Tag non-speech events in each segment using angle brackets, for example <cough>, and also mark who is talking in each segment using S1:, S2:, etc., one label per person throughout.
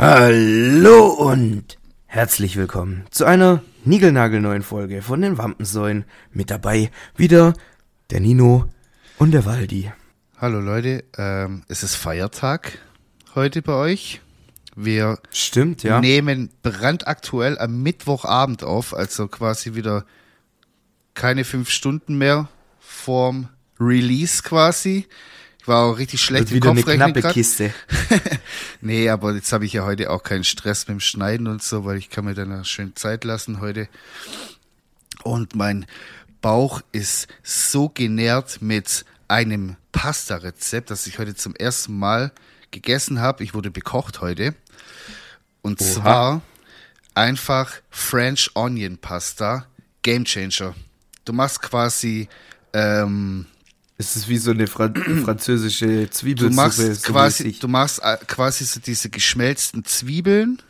S1: Hallo und herzlich willkommen zu einer niegelnagelneuen Folge von den Wampensäulen. Mit dabei wieder der Nino und der Waldi.
S2: Hallo Leute, ähm, es ist Feiertag heute bei euch. Wir
S1: Stimmt, ja.
S2: nehmen brandaktuell am Mittwochabend auf, also quasi wieder keine fünf Stunden mehr vorm Release quasi. War auch richtig schlecht
S1: Wird wieder eine knappe
S2: grad.
S1: Kiste. <laughs>
S2: Nee, aber jetzt habe ich ja heute auch keinen Stress mit dem Schneiden und so, weil ich kann mir dann schön Zeit lassen heute. Und mein Bauch ist so genährt mit einem Pasta-Rezept, das ich heute zum ersten Mal gegessen habe. Ich wurde bekocht heute. Und
S1: Oha.
S2: zwar einfach French Onion Pasta, Game Changer. Du machst quasi ähm,
S1: Es ist wie so eine Fran <clears throat> französische
S2: Du
S1: Zwiebelsuppe.
S2: machst
S1: so
S2: quasi,
S1: mäßig.
S2: du machst äh, quasi so diese geschmelzten Zwiebeln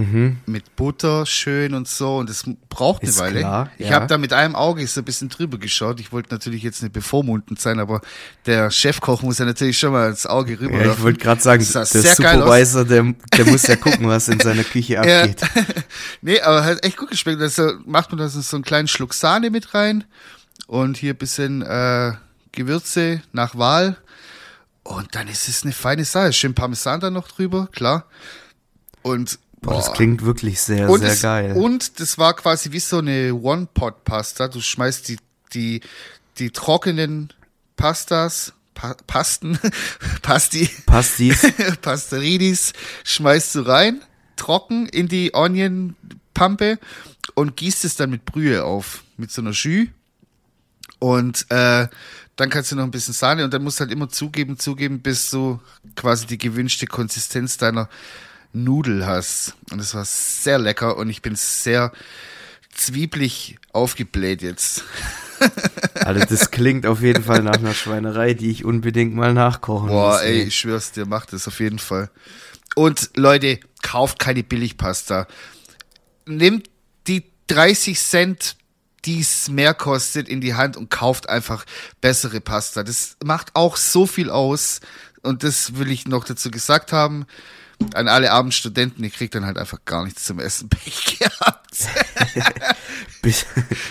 S1: Mhm.
S2: mit Butter schön und so und das braucht eine
S1: Ist
S2: Weile.
S1: klar,
S2: ich
S1: ja.
S2: habe da mit einem Auge so ein bisschen drüber geschaut. Ich wollte natürlich jetzt nicht bevormundend sein, aber der Chefkoch muss ja natürlich schon mal ins Auge rüber.
S1: Ja, ich wollte gerade sagen, der. Supervisor, der, der muss ja <laughs> gucken, was in seiner Küche
S2: Ja.
S1: abgeht. <laughs>
S2: nee, aber hat echt gut geschmeckt. Also macht man da so einen kleinen Schluck Sahne mit rein und hier ein bisschen äh, Gewürze nach Wahl. Und dann ist es eine feine Sache. Schön Parmesan da noch drüber, klar. Und
S1: Boah, das klingt wirklich sehr,
S2: und
S1: sehr
S2: es,
S1: geil.
S2: Und das war quasi wie so eine One-Pot-Pasta. Du schmeißt die, die, die trockenen Pastas, pa Pasten, <laughs> Pasti,
S1: Passt dies? <laughs>
S2: Pasteridis, schmeißt du rein, trocken in die Onion-Pampe und gießt es dann mit Brühe auf, mit so einer Jus. Und äh, dann kannst du noch ein bisschen Sahne und dann musst du halt immer zugeben, zugeben, bis du quasi die gewünschte Konsistenz deiner Nudel hast. Und es war sehr lecker und ich bin sehr zwiebelig aufgebläht jetzt. <laughs>
S1: Also das klingt auf jeden Fall nach einer Schweinerei, die ich unbedingt mal nachkochen
S2: Boah,
S1: muss.
S2: ey, ich schwör's dir, macht es auf jeden Fall. Und Leute, kauft keine Billigpasta. Nehmt die 30 Cent, die es mehr kostet, in die Hand und kauft einfach bessere Pasta. Das macht auch so viel aus. Und das will ich noch dazu gesagt haben. An alle armen Studenten, ihr kriegt dann halt einfach gar nichts zum Essen. <laughs> Pech gehabt. <laughs>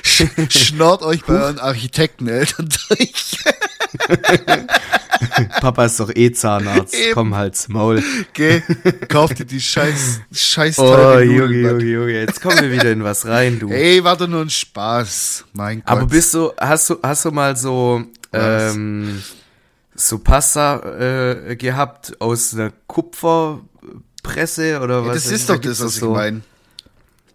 S2: Sch- Schnort euch bei euren Architekteneltern durch. <laughs>
S1: Papa ist doch eh Zahnarzt.
S2: Eben.
S1: Komm halt's Maul.
S2: Gell? Kauft ihr die scheiß, scheiß
S1: Oh, Junge. Junge, Junge, jetzt kommen wir wieder in was rein, du.
S2: Ey, war doch nur ein Spaß. Mein Gott.
S1: Aber bist du, hast du, hast du mal so,
S2: Was?
S1: ähm, so Pasta äh, gehabt aus einer Kupferpresse oder
S2: ja,
S1: was?
S2: das ist doch das, was ich
S1: so.
S2: meine.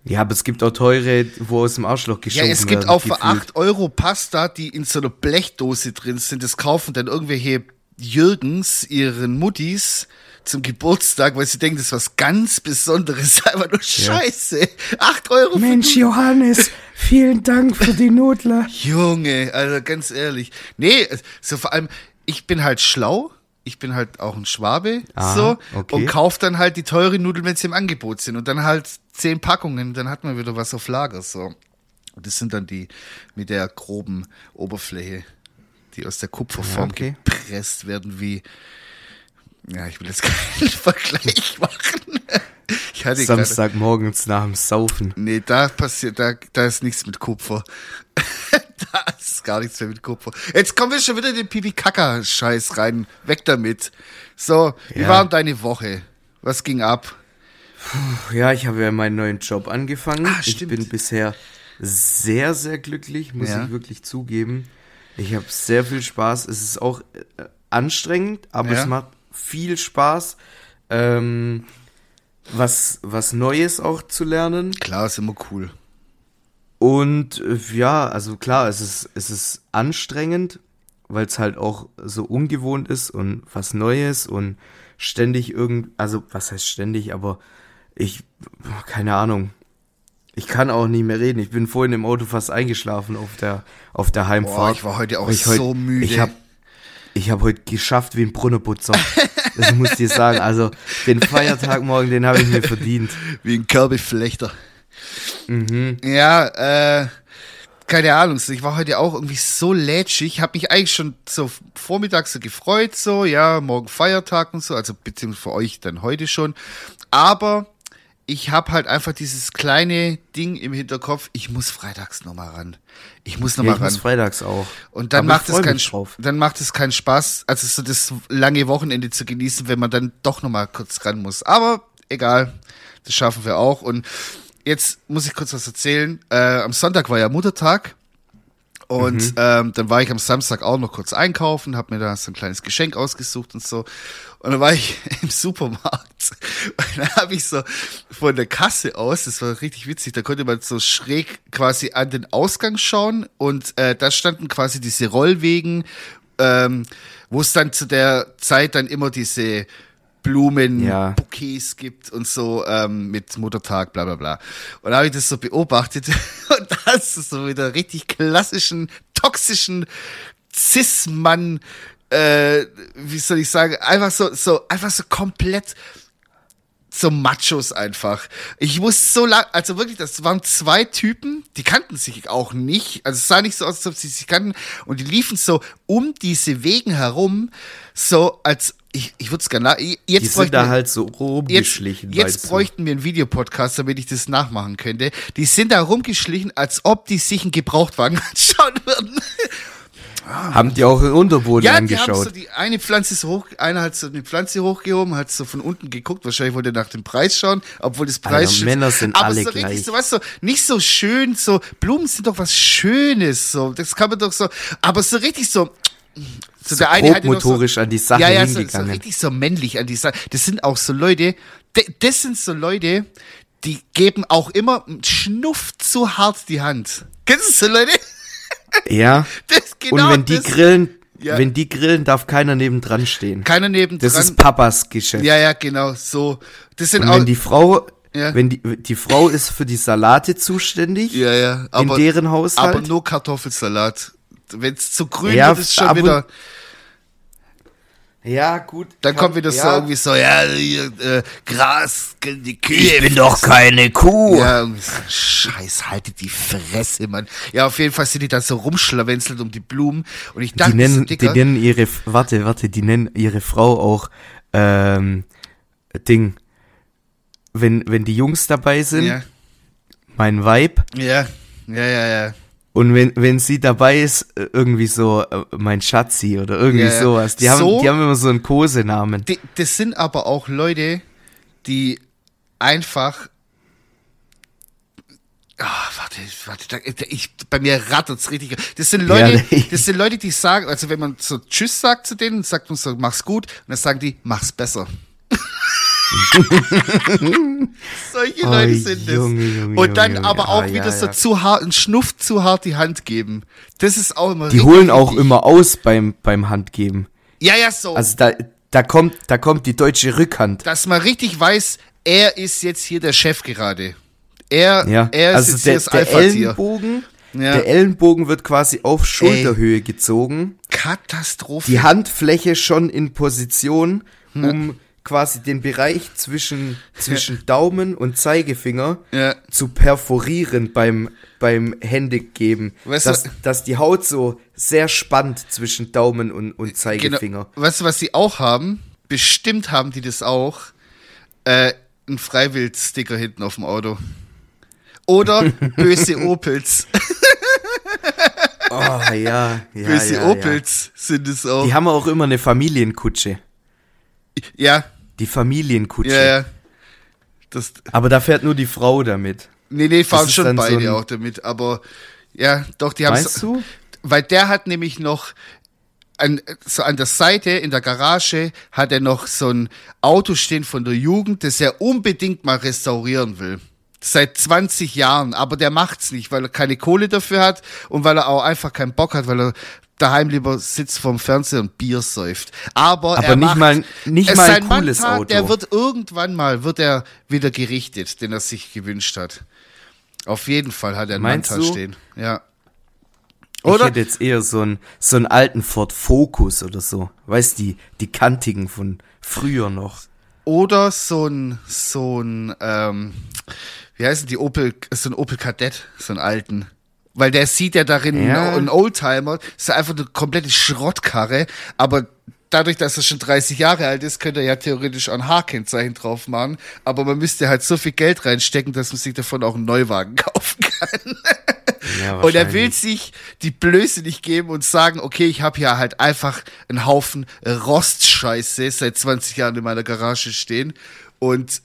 S1: Ja, aber es gibt auch teure, wo aus dem Arschloch
S2: Ja,
S1: geschoben
S2: es gibt
S1: werden,
S2: auch für
S1: gefühlt.
S2: 8 Euro Pasta, die in so einer Blechdose drin sind. Das kaufen dann irgendwelche Jürgens ihren Muttis zum Geburtstag, weil sie denken, das ist was ganz Besonderes. <laughs> Einfach nur Scheiße. 8 Euro für
S1: Mensch, Johannes, <laughs> vielen Dank für die Nudler.
S2: Junge, also ganz ehrlich. Nee, so vor allem, ich bin halt schlau. Ich bin halt auch ein Schwabe,
S1: Aha,
S2: so,
S1: okay.
S2: und kauf dann halt die teuren Nudeln, wenn sie im Angebot sind. Und dann halt zehn Packungen, dann hat man wieder was auf Lager, so. Und das sind dann die mit der groben Oberfläche, die aus der Kupferform
S1: Ja, okay.
S2: gepresst werden, wie, ja, ich will jetzt <laughs> keinen Vergleich machen. <laughs> Ich hatte
S1: Samstagmorgens nach dem Saufen.
S2: Nee, da passiert, da, da ist nichts mit Kupfer. <laughs> da ist gar nichts mehr mit Kupfer. Jetzt kommen wir schon wieder in den Pipi-Kaka-Scheiß rein. Weg damit. So, wie
S1: Ja.
S2: war deine Woche? Was ging ab?
S1: Ja, ich habe ja meinen neuen Job angefangen.
S2: Ah,
S1: ich bin bisher sehr, sehr glücklich, muss
S2: Ja.
S1: ich wirklich zugeben. Ich habe sehr viel Spaß. Es ist auch äh, anstrengend, aber
S2: Ja.
S1: es macht viel Spaß, ähm, was, was Neues auch zu lernen.
S2: Klar, ist immer cool.
S1: Und äh, ja, also klar, es ist, es ist anstrengend, weil es halt auch so ungewohnt ist und was Neues und ständig irgend, also was heißt ständig, aber ich, keine Ahnung. Ich kann auch nicht mehr reden. Ich bin vorhin im Auto fast eingeschlafen auf der, auf der Heimfahrt.
S2: Boah, ich war heute auch
S1: ich
S2: so
S1: heut-
S2: müde.
S1: Ich habe ich hab heute geschafft wie ein Brunnenputzer. das muss ich dir sagen. Also den Feiertag morgen, den habe ich mir verdient.
S2: Wie ein Kerbeflechter.
S1: Mhm.
S2: Ja, äh, keine Ahnung, ich war heute auch irgendwie so lätschig, habe mich eigentlich schon so vormittags so gefreut, so, ja, morgen Feiertag und so, also beziehungsweise für euch dann heute schon. Aber ich habe halt einfach dieses kleine Ding im Hinterkopf, ich muss freitags nochmal ran. Ich muss
S1: Ja,
S2: nochmal
S1: ich
S2: ran.
S1: muss freitags auch.
S2: Und dann
S1: Aber
S2: macht
S1: ich
S2: es keinen
S1: drauf.
S2: dann macht es keinen Spaß, also so das lange Wochenende zu genießen, wenn man dann doch noch mal kurz ran muss. Aber egal, das schaffen wir auch. Und jetzt muss ich kurz was erzählen. Äh, am Sonntag war ja Muttertag. Und
S1: Mhm.
S2: ähm, dann war ich am Samstag auch noch kurz einkaufen, habe mir da so ein kleines Geschenk ausgesucht und so. Und dann war ich <laughs> im Supermarkt und dann habe ich so von der Kasse aus, das war richtig witzig, da konnte man so schräg quasi an den Ausgang schauen und äh, da standen quasi diese Rollwegen, ähm, wo es dann zu der Zeit dann immer diese Blumen,
S1: Ja.
S2: Bouquets gibt und so ähm, mit Muttertag, bla bla bla. Und da habe ich das so beobachtet <laughs> und da hast du so wieder richtig klassischen, toxischen Cis-Mann, äh, wie soll ich sagen, einfach so, so, einfach so komplett so Machos einfach. Ich muss so lang, also wirklich, das waren zwei Typen, die kannten sich auch nicht. Also es sah nicht so aus, als ob sie sich kannten. Und die liefen so um diese Wegen herum, so als, ich, ich würde es gerne, jetzt
S1: Die
S2: bräuchten
S1: sind da
S2: wir-
S1: halt so
S2: Jetzt,
S1: rumgeschlichen.
S2: jetzt
S1: du.
S2: bräuchten wir einen Videopodcast, damit ich das nachmachen könnte. Die sind da rumgeschlichen, als ob die sich einen Gebrauchtwagen <laughs> anschauen würden.
S1: Haben die auch im Unterboden
S2: Ja, die haben
S1: angeschaut.
S2: so die eine Pflanze ist hoch, einer hat so eine Pflanze hochgehoben, hat so von unten geguckt, wahrscheinlich wollte er nach dem Preis schauen, obwohl das Preis
S1: Alter, Männer sind
S2: aber
S1: alle
S2: so richtig
S1: gleich.
S2: so was so nicht so schön, so Blumen sind doch was Schönes, so das kann man doch so, aber so richtig so so, der eine hatte noch so,
S1: an die Sache
S2: ja, ja, so, so
S1: hingegangen.
S2: richtig so männlich an die Sache. Das sind auch so Leute, das sind so Leute, die geben auch immer Schnuff zu hart die Hand. Kennst du so Leute?
S1: Ja. <laughs>
S2: Das genau
S1: Und wenn die grillen,
S2: Ja.
S1: wenn die grillen, darf keiner nebendran stehen.
S2: Keiner nebendran.
S1: Das ist Papas Geschäft.
S2: Ja, ja, genau, so. Das sind
S1: Und
S2: auch.
S1: wenn die Frau,
S2: Ja.
S1: wenn die, die Frau ist für die Salate zuständig,
S2: ja, ja, aber,
S1: in deren Haushalt.
S2: aber nur Kartoffelsalat. Wenn es zu grün
S1: Ja,
S2: wird, ist schon
S1: und-
S2: wieder.
S1: Ja, gut.
S2: Dann
S1: kann-
S2: kommt wieder so
S1: ja.
S2: irgendwie so, ja, hier, äh, Gras, die Kühe.
S1: keine Kuh.
S2: Ja, so, Scheiß, haltet die Fresse, Mann. Ja, auf jeden Fall sind die da so rumschlawenzelt um die Blumen. Und ich dachte,
S1: die nennen,
S2: so,
S1: die nennen ihre, warte, warte, die nennen ihre Frau auch, ähm, Ding. Wenn, wenn die Jungs dabei sind,
S2: ja,
S1: mein Vibe.
S2: ja, ja, ja, ja.
S1: Und wenn, wenn sie dabei ist, äh, irgendwie so, äh, mein Schatzi oder irgendwie
S2: Ja,
S1: sowas. Die haben,
S2: So?
S1: die haben immer so einen Kosenamen.
S2: Die, das sind aber auch Leute, die einfach. Ah, warte, warte, ich, bei mir rattert's richtig. Das sind Leute,
S1: Ja,
S2: das sind Leute, die sagen, also wenn man so Tschüss sagt zu denen, sagt man so, mach's gut, und dann sagen die, mach's besser. <laughs> Solche
S1: Oh,
S2: Leute sind es.
S1: Junge, Junge,
S2: und dann
S1: Junge,
S2: aber
S1: Junge.
S2: auch
S1: Ah,
S2: wieder
S1: ja,
S2: so
S1: ja.
S2: zu hart, einen Schnuff zu hart die Hand geben. Das ist auch immer
S1: Die
S2: richtig
S1: holen auch
S2: wichtig.
S1: immer aus beim, beim Handgeben.
S2: Ja, ja, so.
S1: Also da, da kommt, da kommt die deutsche Rückhand.
S2: dass man richtig weiß, er ist jetzt hier der Chef gerade. Er,
S1: Ja,
S2: er ist
S1: also
S2: jetzt
S1: der,
S2: hier das Alpha-Tier.
S1: Ellenbogen,
S2: Ja.
S1: der Ellenbogen wird quasi auf Schulterhöhe gezogen.
S2: Katastrophe.
S1: Die Handfläche schon in Position, um quasi den Bereich zwischen, zwischen Daumen und Zeigefinger
S2: Ja.
S1: zu perforieren beim, beim Händegeben.
S2: Weißt du-
S1: dass, dass die Haut so sehr spannt zwischen Daumen und, und
S2: genau.
S1: Zeigefinger.
S2: Weißt du, was sie auch haben? Bestimmt haben die das auch. Äh, ein Freiwild-Sticker hinten auf dem Auto. Oder <laughs> böse Opels.
S1: Oh, ja, ja,
S2: böse
S1: ja, ja.
S2: Opels sind es auch.
S1: Die haben auch immer eine Familienkutsche.
S2: Ja,
S1: Die Familienkutsche.
S2: ja, ja. Das,
S1: Aber da fährt nur die Frau damit.
S2: nee, nee, fahren schon
S1: so
S2: beide
S1: ein-
S2: auch damit. Aber ja, doch, die haben
S1: Meinst du?
S2: Weil der hat nämlich noch an, so an der Seite in der Garage hat er noch so ein Auto stehen von der Jugend, das er unbedingt mal restaurieren will. Seit 20 Jahren, aber der macht's nicht, weil er keine Kohle dafür hat und weil er auch einfach keinen Bock hat, weil er daheim lieber sitzt vorm Fernseher und Bier säuft. Aber,
S1: Aber
S2: er
S1: nicht
S2: macht,
S1: mal- nicht mal ein cooles
S2: Mandat,
S1: Auto.
S2: Der wird irgendwann mal, wird er wieder gerichtet, den er sich gewünscht hat. Auf jeden Fall hat er einen
S1: Meinst
S2: Mandat
S1: du?
S2: stehen. Ja.
S1: Ich
S2: Oder?
S1: hätte jetzt eher so einen, so einen alten Ford Focus oder so. Weißt die, die kantigen von früher noch.
S2: Oder so ein, so ein, ähm, wie heißen die Opel, so ein Opel Kadett, so einen alten. Weil der sieht ja darin
S1: Ja.
S2: einen Oldtimer. Das ist einfach eine komplette Schrottkarre. Aber dadurch, dass er schon 30 Jahre alt ist, könnte er ja theoretisch ein H-Kennzeichen drauf machen. Aber man müsste halt so viel Geld reinstecken, dass man sich davon auch einen Neuwagen <laughs> kaufen kann.
S1: Ja,
S2: Und er will sich die Blöße nicht geben und sagen, okay, ich habe hier halt einfach einen Haufen Rostscheiße seit 20 Jahren in meiner Garage stehen und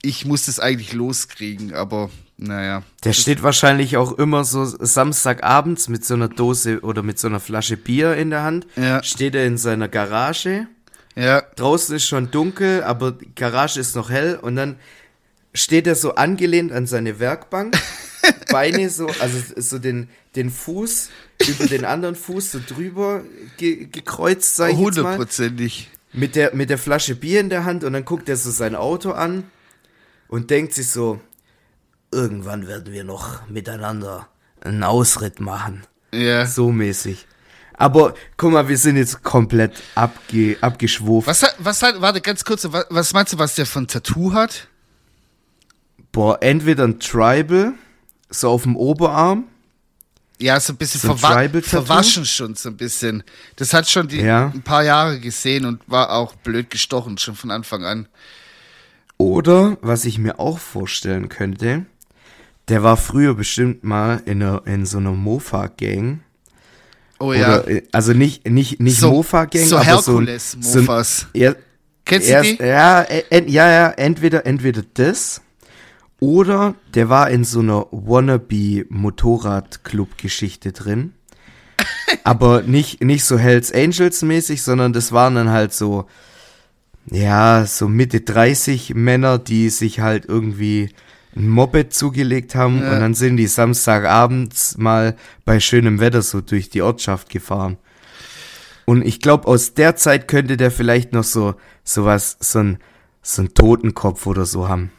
S2: ich muss das eigentlich loskriegen, aber naja.
S1: Der steht wahrscheinlich auch immer so Samstagabends mit so einer Dose oder mit so einer Flasche Bier in der Hand.
S2: Ja.
S1: Steht er in seiner Garage.
S2: Ja,
S1: Draußen ist schon dunkel, aber die Garage ist noch hell und dann steht er so angelehnt an seine Werkbank, <laughs> Beine so, also so den, den Fuß über den anderen Fuß so drüber ge gekreuzt, sag ich
S2: hundertprozentig.
S1: Mit der, mit der Flasche Bier in der Hand und dann guckt er so sein Auto an und denkt sich so, irgendwann werden wir noch miteinander einen Ausritt machen.
S2: Ja.
S1: So mäßig. Aber guck mal, wir sind jetzt komplett abge, abgeschwuft.
S2: Was hat, was hat, warte, ganz kurz, was, was meinst du, was der von Tattoo hat?
S1: Boah, entweder ein Tribal, so auf dem Oberarm.
S2: Ja, so ein bisschen
S1: So ein
S2: verwa
S1: Tribal-Tattoo?
S2: verwaschen schon so ein bisschen. Das hat schon die,
S1: Ja.
S2: ein paar Jahre gesehen und war auch blöd gestochen, schon von Anfang an.
S1: Oder, was ich mir auch vorstellen könnte, der war früher bestimmt mal in, einer, in so einer Mofa-Gang.
S2: Oh ja.
S1: Oder, äh, also nicht, nicht, nicht
S2: So-
S1: Mofa-Gang,
S2: so
S1: aber so ein, so
S2: Herkules-Mofas.
S1: er,
S2: Kennst du die?
S1: ja, äh, ja, ja, entweder, entweder das oder der war in so einer Wannabe-Motorrad-Club-Geschichte drin. <laughs> aber nicht, nicht so Hells Angels mäßig, sondern das waren dann halt so, ja, so Mitte 30 Männer, die sich halt irgendwie ein Moped zugelegt haben
S2: Ja.
S1: und dann sind die Samstagabends mal bei schönem Wetter so durch die Ortschaft gefahren. Und ich glaube, aus der Zeit könnte der vielleicht noch so, so was, so ein, so ein Totenkopf oder so haben.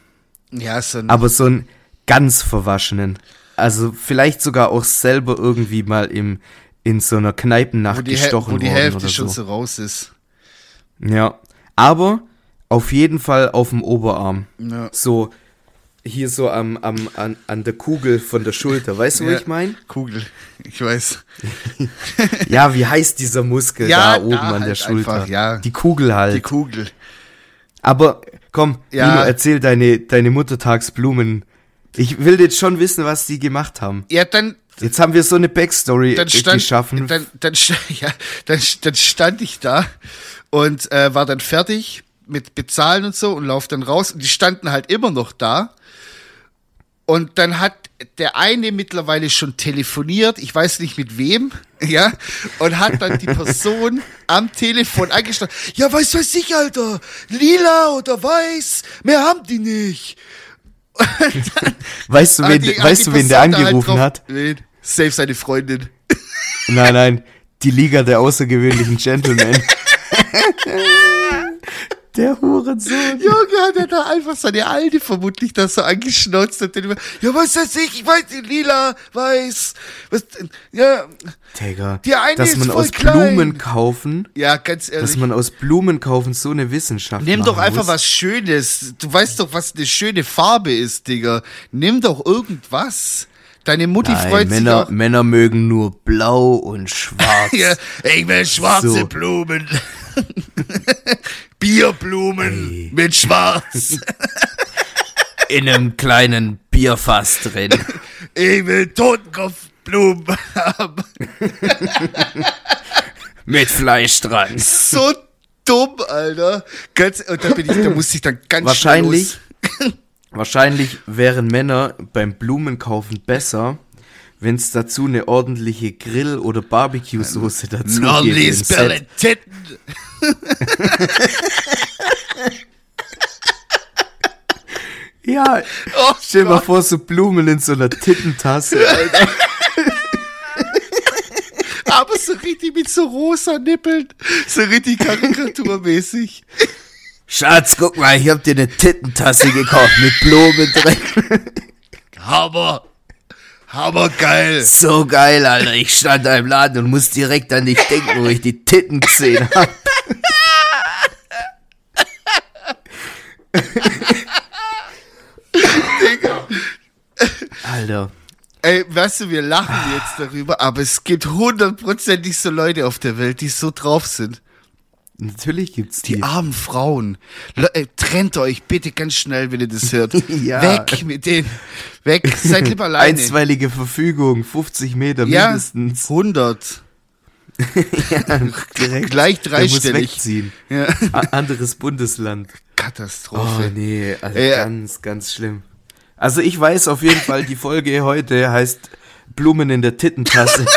S2: Ja, so ein,
S1: Aber so einen ganz verwaschenen. Also vielleicht sogar auch selber irgendwie mal im, in so einer Kneipennacht
S2: wo die,
S1: gestochen
S2: wo die Hälfte
S1: oder
S2: schon
S1: so.
S2: so raus ist.
S1: Ja. Aber auf jeden Fall auf dem Oberarm.
S2: Ja.
S1: So, hier so am, am, an, an der Kugel von der Schulter. Weißt du,
S2: Ja.
S1: was ich meine?
S2: Kugel, ich weiß. <laughs>
S1: Ja, wie heißt dieser Muskel
S2: Ja,
S1: da oben
S2: da
S1: an der
S2: halt
S1: Schulter?
S2: einfach, ja.
S1: Die Kugel halt.
S2: Die Kugel.
S1: Aber komm,
S2: Ja.
S1: Nino, erzähl deine, deine Muttertagsblumen. Ich will jetzt schon wissen, was die gemacht haben.
S2: Ja, dann,
S1: Jetzt haben wir so eine Backstory
S2: dann
S1: äh,
S2: stand,
S1: geschaffen.
S2: dann, dann, <laughs> ja, dann, dann stand ich da und äh, war dann fertig mit Bezahlen und so und lauf dann raus und die standen halt immer noch da. Und dann hat der eine mittlerweile schon telefoniert, ich weiß nicht mit wem, <laughs> ja, und hat dann die <laughs> Person am Telefon angeschlossen. Ja, weiß weiß ich, Alter, lila oder weiß, mehr haben die nicht. <laughs>
S1: weißt du, wen,
S2: die-
S1: weißt du, wen der
S2: halt
S1: angerufen
S2: drauf-
S1: hat?
S2: Wen? Safe seine Freundin.
S1: Nein, nein, die Liga der außergewöhnlichen Gentlemen. Der Hurensohn.
S2: Junge, hat er da einfach seine Alte vermutlich da so angeschnauzt dann immer, ja, was weiß ich, ich weiß lila, weiß, was, ja,
S1: Digga,
S2: Die eine
S1: dass
S2: ist
S1: man
S2: voll
S1: aus
S2: klein.
S1: Blumen kaufen,
S2: ja, ganz ehrlich.
S1: dass man aus Blumen kaufen so eine Wissenschaft
S2: Nimm doch einfach
S1: muss.
S2: was Schönes. Du weißt doch, was eine schöne Farbe ist, Digga. Nimm doch irgendwas. Deine Mutti
S1: Nein,
S2: freut
S1: Männer,
S2: sich auch.
S1: Männer mögen nur blau und <laughs> schwarz.
S2: Ja, ich will schwarze
S1: So.
S2: Blumen. <laughs> Bierblumen
S1: Ey.
S2: mit Schwarz. <laughs>
S1: In einem kleinen Bierfass drin. <laughs>
S2: Ich will Totenkopfblumen haben. <laughs>
S1: Mit Fleisch dran.
S2: So dumm, Alter. Ganz, und da bin ich, da musste ich dann ganz
S1: Wahrscheinlich, wahrscheinlich wären Männer beim Blumenkaufen besser, wenn es dazu eine ordentliche Grill- oder Barbecue-Soße dazu gibt.
S2: Nordlies
S1: im Set.
S2: Berlin-Titten.
S1: Ja,
S2: Oh
S1: stell mal vor, so Blumen in so einer Tittentasse. Alter.
S2: Aber so richtig mit so rosa Nippeln. So richtig karikaturmäßig.
S1: Schatz, guck mal, ich hab dir eine Tittentasse gekauft mit Blumen drin.
S2: Hammer. Hammergeil.
S1: So geil, Alter. Ich stand da im Laden und muss direkt an dich denken, wo ich die Titten gesehen hab. Alter.
S2: Ey, weißt du, wir lachen jetzt darüber, aber es gibt hundertprozentig so Leute auf der Welt, die so drauf sind.
S1: Natürlich gibt's die.
S2: Die armen Frauen. Äh, trennt euch bitte ganz schnell, wenn ihr das hört. <laughs>
S1: Ja.
S2: Weg mit denen. Weg. Seid lieber alleine.
S1: Einstweilige Verfügung, 50 Meter
S2: ja,
S1: mindestens.
S2: 100. <laughs>
S1: Ja, direkt.
S2: Gleich dreistellig.
S1: wegziehen.
S2: Ja.
S1: Anderes Bundesland. Oh
S2: Katastrophe.
S1: nee, also
S2: Ja.
S1: ganz, ganz schlimm. Also ich weiß auf jeden Fall, die Folge heute heißt Blumen in der Tittentasse. <laughs>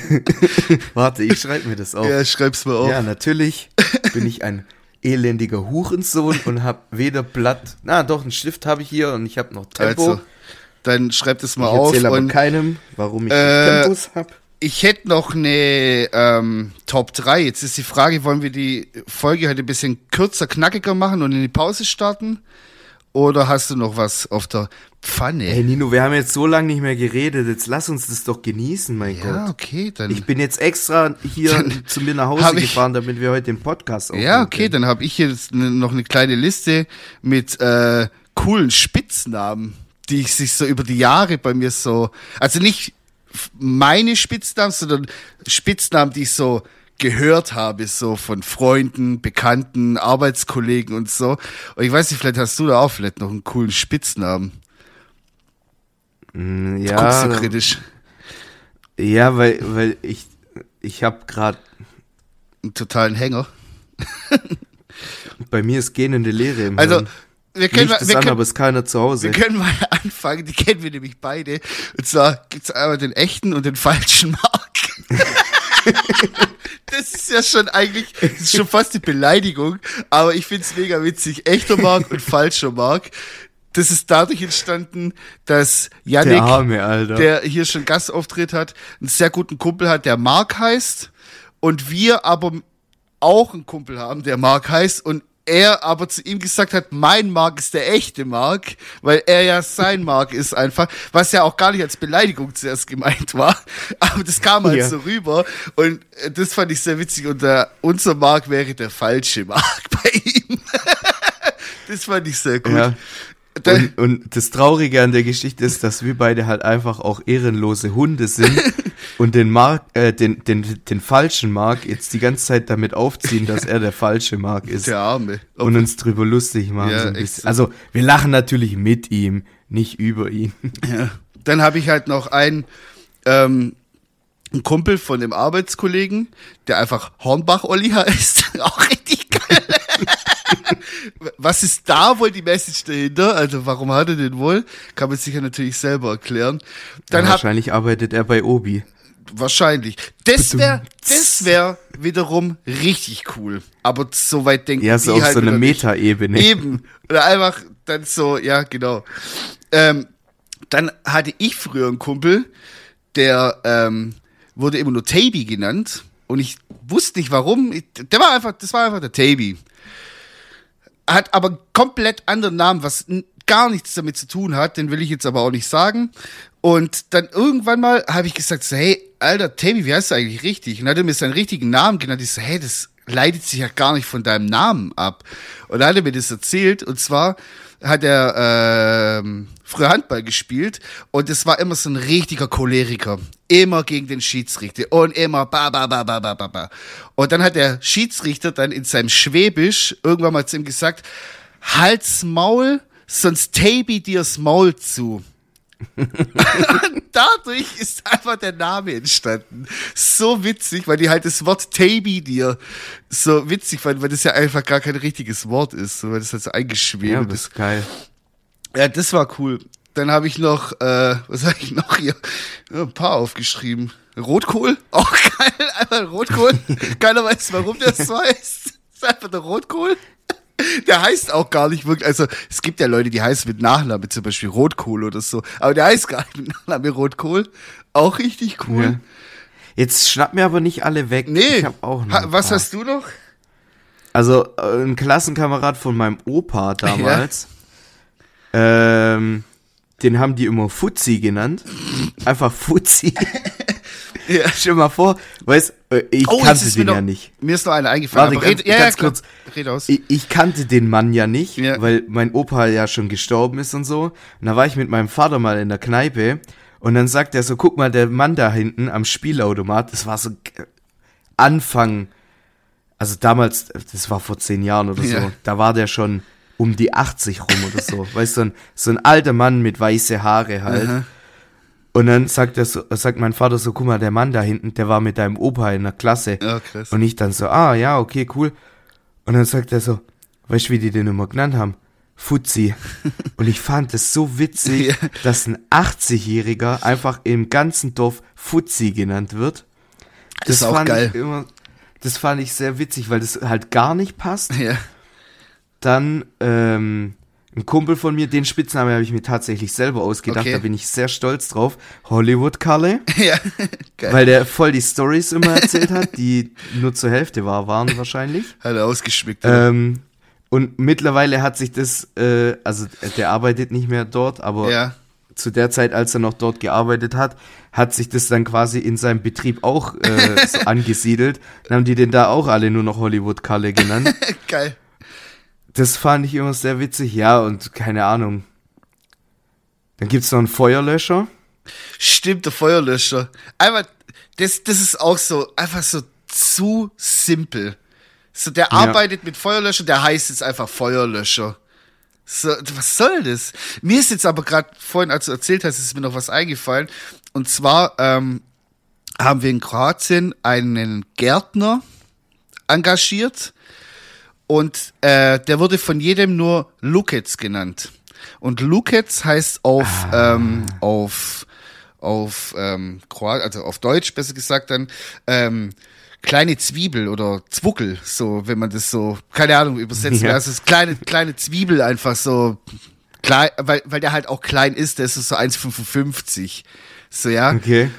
S1: <laughs> Warte, ich schreibe mir das auf.
S2: Ja, schreib's mal auf.
S1: Ja, natürlich bin ich ein elendiger Hurensohn und habe weder Blatt, na doch, einen Stift habe ich hier und ich habe noch Tempo.
S2: Also, dann schreibt es mal
S1: ich
S2: auf.
S1: erzähle aber keinem, warum ich
S2: Äh,
S1: Tempos habe.
S2: ich hätte noch eine ähm, Top 3. Jetzt ist die Frage, wollen wir die Folge heute ein bisschen kürzer, knackiger machen und in die Pause starten? Oder hast du noch was auf der Pfanne?
S1: Hey Nino, wir haben jetzt so lange nicht mehr geredet, jetzt lass uns das doch genießen, mein
S2: ja,
S1: Gott.
S2: okay, dann.
S1: Ich bin jetzt extra hier zu mir nach Hause gefahren, damit wir heute den Podcast aufnehmen.
S2: ja, okay,
S1: können.
S2: dann habe ich jetzt ne, noch eine kleine Liste mit äh, coolen Spitznamen, die ich sich so über die Jahre bei mir so, also nicht meine Spitznamen, sondern Spitznamen, die ich so gehört habe, so von Freunden, Bekannten, Arbeitskollegen und so. Und ich weiß nicht, vielleicht hast du da auch vielleicht noch einen coolen Spitznamen.
S1: Mm,
S2: Guckst
S1: Ja,
S2: du kritisch.
S1: ja, weil, weil ich, ich habe gerade,
S2: Einen totalen Hänger.
S1: bei mir ist gähnende Leere im
S2: Also,
S1: Hirn.
S2: wir können, mal, wir
S1: an,
S2: können,
S1: aber ist keiner zu Hause.
S2: Wir können mal <laughs> anfangen, die kennen wir nämlich beide. Und zwar gibt's einmal den echten und den falschen Mark. <laughs> das ist ja schon eigentlich, das ist schon fast die Beleidigung, aber ich find's mega witzig. Echter Mark und falscher Mark. Das ist dadurch entstanden, dass Yannick,
S1: Der Arme,
S2: der hier schon Gastauftritt hat, einen sehr guten Kumpel hat, der Mark heißt. Und wir aber auch einen Kumpel haben, der Mark heißt. Und er aber zu ihm gesagt hat, mein Mark ist der echte Mark, weil er ja sein <laughs> Mark ist einfach, was ja auch gar nicht als Beleidigung zuerst gemeint war. Aber das kam halt
S1: Ja.
S2: so rüber. Und äh, das fand ich sehr witzig. Und der, unser Mark wäre der falsche Mark <laughs> bei ihm. <laughs> das fand ich sehr gut.
S1: Ja. Und, und das Traurige an der Geschichte ist, dass wir beide halt einfach auch ehrenlose Hunde sind <laughs> und den Mark, äh, den, den, den falschen Mark jetzt die ganze Zeit damit aufziehen, dass er der falsche Mark ist
S2: der Arme.
S1: und uns drüber lustig machen.
S2: Ja,
S1: so ein bisschen.
S2: so.
S1: Also wir lachen natürlich mit ihm, nicht über ihn. <laughs>
S2: Ja. Dann habe ich halt noch einen, ähm, einen Kumpel von dem Arbeitskollegen, der einfach Hornbach-Olli heißt. <laughs> Auch richtig. Was ist da wohl die Message dahinter? Also warum hat er den wohl? Kann man sich ja natürlich selber erklären. Dann
S1: Ja, wahrscheinlich arbeitet er bei Obi.
S2: wahrscheinlich. Das wäre, das wäre wiederum richtig cool. Aber so weit denken
S1: Ja, so
S2: die
S1: auf
S2: halt
S1: so einer. Metaebene.
S2: Eben. Oder einfach dann so, ja, genau. Ähm, dann hatte ich früher einen Kumpel, der ähm, wurde immer nur Taby genannt. Und ich wusste nicht warum. Der war einfach, das war einfach der Taby. Hat aber einen komplett anderen Namen, was gar nichts damit zu tun hat. Den will ich jetzt aber auch nicht sagen. Und dann irgendwann mal habe ich gesagt, so, hey, Alter, Taby, wie heißt du eigentlich richtig? Und dann hat er mir seinen richtigen Namen genannt. Ich so, hey, das leitet sich ja gar nicht von deinem Namen ab. Und dann hat er mir das erzählt. Und zwar hat er ähm, früher Handball gespielt und es war immer so ein richtiger Choleriker. Immer gegen den Schiedsrichter und immer ba ba ba ba ba ba ba. Und dann hat der Schiedsrichter dann in seinem Schwäbisch irgendwann mal zu ihm gesagt, halt's Maul, sonst tape dir's Maul zu. <laughs> Dadurch ist einfach der Name entstanden. So witzig, weil die halt das Wort Taby dir so witzig fanden, weil das ja einfach gar kein richtiges Wort ist, weil das halt so eingeschwebt
S1: Ja,
S2: ist.
S1: das ist geil.
S2: Ja, das war cool. Dann habe ich noch, äh, was habe ich noch hier? Ja, ein paar aufgeschrieben. Rotkohl, <laughs> auch geil, einfach Rotkohl. Keiner weiß, warum der so <laughs> heißt. Das ist einfach der Rotkohl. Der heißt auch gar nicht wirklich, also es gibt ja Leute, die heißen mit Nachname, zum Beispiel Rotkohl oder so, aber der heißt gar nicht mit Nachname Rotkohl. Auch richtig cool.
S1: Ja. Jetzt schnapp mir aber nicht alle weg.
S2: Nee,
S1: Ich hab auch noch.
S2: ha, was hast du noch?
S1: Also äh, ein Klassenkamerad von meinem Opa damals, ähm, den haben die immer Fuzzi genannt. Einfach Fuzzi. <laughs>
S2: Ja. <laughs>
S1: Stell dir mal vor, weißt, äh, ich
S2: Oh,
S1: kannte den
S2: noch,
S1: ja nicht.
S2: Mir ist noch einer eingefallen.
S1: Warte,
S2: red, ja, ja,
S1: ganz
S2: klar.
S1: kurz.
S2: Red aus.
S1: Ich, ich kannte den Mann ja nicht,
S2: Ja.
S1: weil mein Opa ja schon gestorben ist und so. Und da war ich mit meinem Vater mal in der Kneipe und dann sagt er so, guck mal, der Mann da hinten am Spielautomat, das war so Anfang, also damals, das war vor zehn Jahren oder so,
S2: Ja.
S1: da war der schon um die 80 rum oder so. <laughs> weißt du, so ein, so ein alter Mann mit weiße Haare halt.
S2: Aha.
S1: Und dann sagt er so, sagt mein Vater so, guck mal, der Mann da hinten, der war mit deinem Opa in der Klasse.
S2: Ja, krass.
S1: Und ich dann so, ah, ja, okay, cool. Und dann sagt er so, weißt du, wie die den immer genannt haben? Fuzzi. <laughs> Und ich fand es so witzig,
S2: Ja.
S1: dass ein 80-Jähriger einfach im ganzen Dorf Fuzzi genannt wird.
S2: Das ist auch
S1: fand
S2: geil.
S1: Ich immer, das fand ich sehr witzig, weil das halt gar nicht passt.
S2: Ja.
S1: Dann ähm, ein Kumpel von mir, den Spitznamen habe ich mir tatsächlich selber ausgedacht,
S2: Okay.
S1: da bin ich sehr stolz drauf. Hollywood Kalle, <laughs>
S2: Ja. Geil.
S1: weil der voll die Stories immer erzählt hat, die nur zur Hälfte wahr waren wahrscheinlich.
S2: Hat er ausgeschmückt.
S1: Ähm, und mittlerweile hat sich das, äh, also der arbeitet nicht mehr dort, aber
S2: ja.
S1: zu der Zeit, als er noch dort gearbeitet hat, hat sich das dann quasi in seinem Betrieb auch äh, so <laughs> angesiedelt. Dann haben die den da auch alle nur noch Hollywood Kalle genannt. <laughs>
S2: Geil.
S1: Das fand ich immer sehr witzig, ja, und keine Ahnung. Dann gibt's noch einen Feuerlöscher.
S2: Stimmt, der Feuerlöscher. Einfach, das, das ist auch so, einfach so zu simpel. So, der
S1: Ja.
S2: arbeitet mit Feuerlöscher, der heißt jetzt einfach Feuerlöscher. So, was soll das? Mir ist jetzt aber gerade vorhin, als du erzählt hast, ist mir noch was eingefallen. Und zwar ähm, haben wir in Kroatien einen Gärtner engagiert und äh, der wurde von jedem nur Lukets genannt. Und Lukets heißt auf, ähm, auf, auf ähm, Kroat, also auf Deutsch besser gesagt dann, ähm, kleine Zwiebel oder Zwuckel, so, wenn man das so, keine Ahnung, übersetzt. <laughs>
S1: Ja.
S2: Also es ist kleine, kleine Zwiebel einfach so, klein, weil, weil der halt auch klein ist, der ist so 1,55. So, ja.
S1: Okay.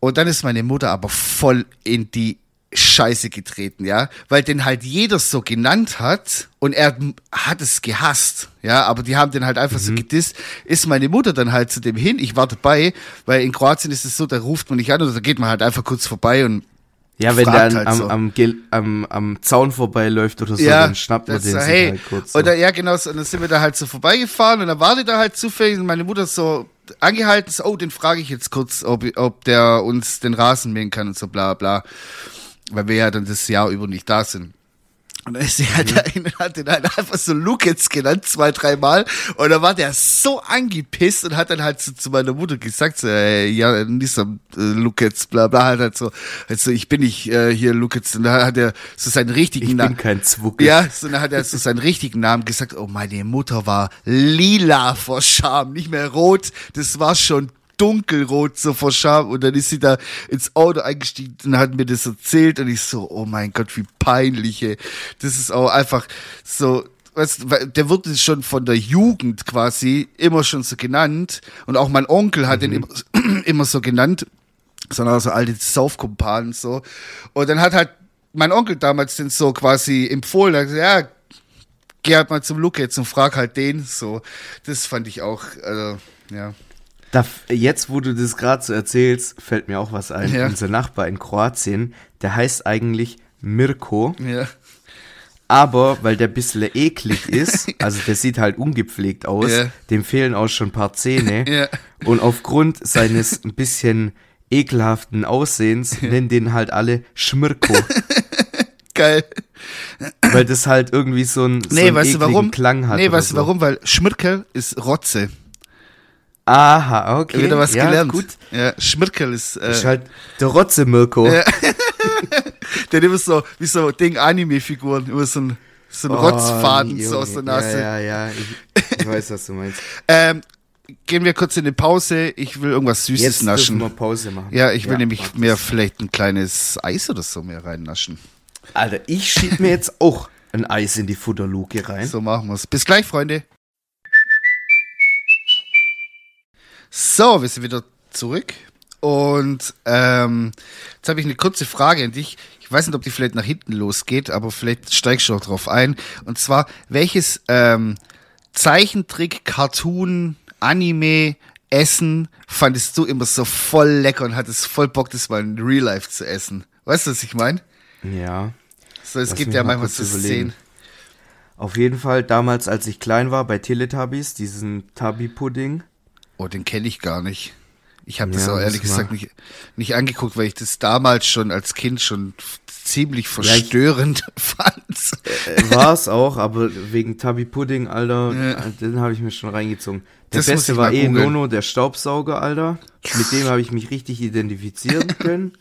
S2: Und dann ist meine Mutter aber voll in die Scheiße getreten, ja, weil den halt jeder so genannt hat und er hat es gehasst, ja, aber die haben den halt einfach
S1: Mhm.
S2: so gedisst, ist meine Mutter dann halt zu dem hin, ich war dabei, weil in Kroatien ist es so, da ruft man nicht an oder da geht man halt einfach kurz vorbei und
S1: Ja, wenn der an,
S2: halt
S1: am,
S2: so.
S1: am, am, am Zaun vorbeiläuft oder so,
S2: ja,
S1: dann schnappt man den
S2: so, hey,
S1: halt kurz. So.
S2: Oder ja, genau, so, und dann sind wir da halt so vorbeigefahren und dann war die da halt zufällig und meine Mutter so angehalten, so, oh, den frage ich jetzt kurz, ob, ob der uns den Rasen mähen kann und so bla bla. Weil wir ja dann das Jahr über nicht da sind. Und dann ist sie halt dahin und hat den halt einfach so Lukets genannt, zwei, dreimal. Und dann war der so angepisst und hat dann halt so zu meiner Mutter gesagt, so, äh, ja, nicht so äh, Lukets, bla bla, halt, halt so, halt so, ich bin nicht äh, hier Lukets. Und dann hat er so seinen richtigen
S1: ich
S2: Namen.
S1: bin kein Zwuckel.
S2: Ja, so, dann hat er so seinen richtigen Namen gesagt. Oh, meine Mutter war lila vor Scham, nicht mehr rot. Das war schon dunkelrot so vor Scham. Und dann ist sie da ins Auto eingestiegen und hat mir das erzählt. Und ich so, oh mein Gott, wie peinlich. ey. Das ist auch einfach so. Weißt, der wurde schon von der Jugend quasi immer schon so genannt. Und auch mein Onkel hat ihn immer, <clears throat> immer so genannt sondern so alte Saufkumpanen so. Und dann hat halt mein Onkel damals den so quasi empfohlen, hat gesagt, ja, geh halt mal zum Luke jetzt und frag halt den so. Das fand ich auch, also, ja.
S1: Da, jetzt, wo du das gerade so erzählst, fällt mir auch was ein.
S2: Ja.
S1: Unser Nachbar in Kroatien, der heißt eigentlich Mirko,
S2: Ja.
S1: aber weil der bisschen eklig <laughs> ist, also der sieht halt ungepflegt aus,
S2: Ja.
S1: dem fehlen auch schon ein paar Zähne. <laughs>
S2: Ja.
S1: Und aufgrund seines ein bisschen ekelhaften Aussehens nennen den halt alle Schmirko, <laughs>
S2: Geil.
S1: weil das halt irgendwie so ein so
S2: Nee,
S1: einen
S2: weißt du warum?
S1: Klang hat.
S2: nee, weißt du
S1: so.
S2: warum? Weil Schmirkel ist Rotze.
S1: Aha, okay.
S2: Wieder was
S1: ja,
S2: gelernt.
S1: Gut.
S2: Ja, Schmirkel ist,
S1: Ist
S2: äh,
S1: halt der Rotze Mirko.
S2: Ja. <laughs> der immer so, wie so Ding Anime-Figuren, immer so ein, so ein Rotzfaden
S1: Junge.
S2: so aus der Nase.
S1: Oh, Ja, ja, ja. Ich, ich weiß, was du meinst. <laughs>
S2: Ähm, gehen wir kurz in die Pause. Ich will irgendwas Süßes
S1: Jetzt
S2: naschen.
S1: wir Pause machen.
S2: Ja, ich will
S1: Ja,
S2: nämlich
S1: das.
S2: vielleicht ein kleines Eis oder so mehr reinnaschen.
S1: Alter, ich schieb mir jetzt auch ein Eis in die Futterluke rein.
S2: So machen wir's. Bis gleich, Freunde. So, wir sind wieder zurück. Und ähm, jetzt habe ich eine kurze Frage an dich. Ich weiß nicht, ob die vielleicht nach hinten losgeht, aber vielleicht steigst du auch drauf ein. Und zwar, welches ähm, Zeichentrick, Cartoon, Anime Essen fandest du immer so voll lecker und hattest voll Bock, das mal in Real Life zu essen. Weißt du, was ich meine?
S1: Ja.
S2: So, es
S1: Lass
S2: gibt ja
S1: mal
S2: manchmal so. Szenen.
S1: Auf jeden Fall damals, als ich klein war bei Teletubbies, diesen Tubby-Pudding.
S2: Oh, den kenne ich gar nicht. Ich habe das
S1: Ja,
S2: auch ehrlich gesagt nicht, nicht angeguckt, weil ich das damals schon als Kind schon ziemlich
S1: ich-
S2: verstörend <laughs> fand.
S1: War es auch, aber wegen Tubby Pudding, Alter,
S2: Ja.
S1: äh, den habe ich mir schon reingezogen. Der
S2: Das
S1: Beste war eh
S2: googeln.
S1: Nono, der Staubsauger, Alter. Mit dem habe ich mich richtig identifizieren können.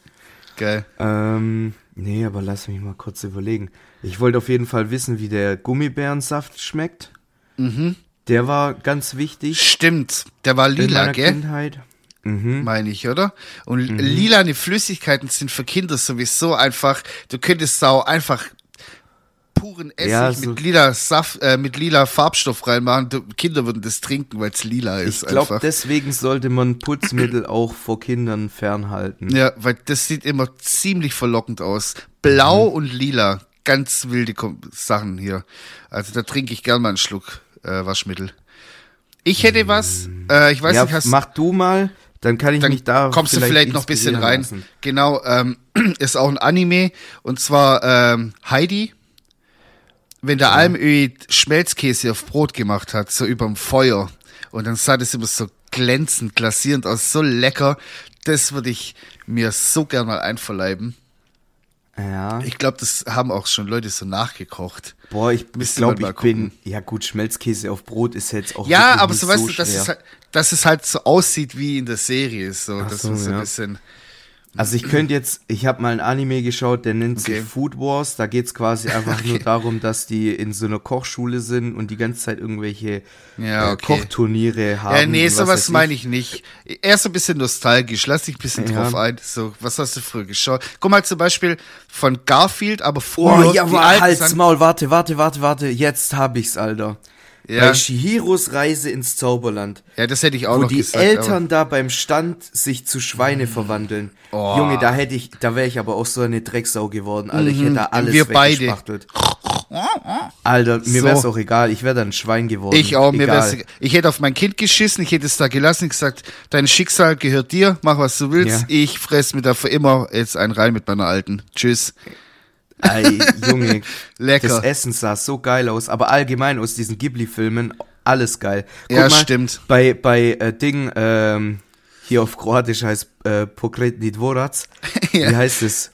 S2: Geil.
S1: ähm, nee, aber lass mich mal kurz überlegen. Ich wollte auf jeden Fall wissen, wie der Gummibärensaft schmeckt.
S2: Mhm.
S1: Der war ganz wichtig
S2: Stimmt, der war lila, gell?
S1: Kindheit. Mhm.
S2: Meine ich, oder? Und lilane Flüssigkeiten sind für Kinder sowieso einfach, du könntest auch einfach puren Essig
S1: Ja, so-
S2: mit lila Saft, äh, mit lila Farbstoff reinmachen. Du, Kinder würden das trinken, weil es lila ist
S1: Ich glaube, deswegen sollte man Putzmittel <clears throat> auch vor Kindern fernhalten.
S2: Ja, weil das sieht immer ziemlich verlockend aus. Blau
S1: Mhm.
S2: und lila, ganz wilde Sachen hier. Also da trinke ich gern mal einen Schluck äh, Waschmittel. Ich hätte was, äh, ich weiß
S1: ja,
S2: nicht, hast
S1: mach du mal, dann kann ich
S2: dann
S1: mich da
S2: kommst du vielleicht noch ein bisschen rein.
S1: lassen.
S2: Genau, ähm, <clears throat> ist auch ein Anime und zwar ähm, Heidi. Wenn der Almöhi Schmelzkäse auf Brot gemacht hat, so überm Feuer und dann sah das immer so glänzend, glasierend aus, so lecker, das würde ich mir so gern mal einverleiben.
S1: Ja.
S2: Ich glaube, das haben auch schon Leute so nachgekocht.
S1: Boah, ich, ich glaube, ich bin. Ja, gut, Schmelzkäse auf Brot ist jetzt auch.
S2: Ja, aber so weißt du, dass es, halt, dass es halt so aussieht wie in der Serie, so,
S1: Ach
S2: dass
S1: so,
S2: man so ein
S1: ja.
S2: bisschen.
S1: Also, ich könnte jetzt. Ich habe mal ein Anime geschaut, der nennt
S2: Okay.
S1: sich Food Wars. Da geht's quasi <laughs> einfach nur darum, dass die in so einer Kochschule sind und die ganze Zeit irgendwelche
S2: Ja,
S1: äh,
S2: okay.
S1: Kochturniere haben.
S2: Ja, nee, sowas meine ich nicht. Eher so ein bisschen nostalgisch. Lass dich ein bisschen
S1: Ja.
S2: drauf ein. So, was hast du früher geschaut? Guck mal zum Beispiel von Garfield, aber früher.
S1: Oh, ja, halt's Maul, warte, warte, warte, warte. Jetzt hab ich's, Alter.
S2: Ja.
S1: Bei Shihiros Reise ins Zauberland.
S2: Ja, das hätte ich auch
S1: wo
S2: noch
S1: die
S2: gesagt.
S1: Eltern da beim Stand sich zu Schweine verwandeln.
S2: Oh.
S1: Junge, da hätte ich, da wäre ich aber auch so eine Drecksau geworden, Alter. Ich hätte da alles
S2: Mhm. Wir beide.
S1: weggespachtelt. Alter, mir
S2: So.
S1: wär's auch egal. Ich wäre dann ein Schwein geworden.
S2: Ich auch, mir
S1: egal.
S2: wär's, ich hätte auf mein Kind geschissen, ich hätte es da gelassen, und gesagt, dein Schicksal gehört dir, mach was du willst,
S1: Ja.
S2: ich fress mir da für immer jetzt einen rein mit meiner alten. Tschüss.
S1: Ey, Junge, <laughs>
S2: Lecker.
S1: das Essen sah so geil aus, aber allgemein aus diesen Ghibli-Filmen alles geil.
S2: Ja, stimmt.
S1: Bei, bei äh, Ding, ähm, hier auf Kroatisch heißt äh, Pokretni Dvorac. <laughs>
S2: Ja.
S1: Wie heißt es?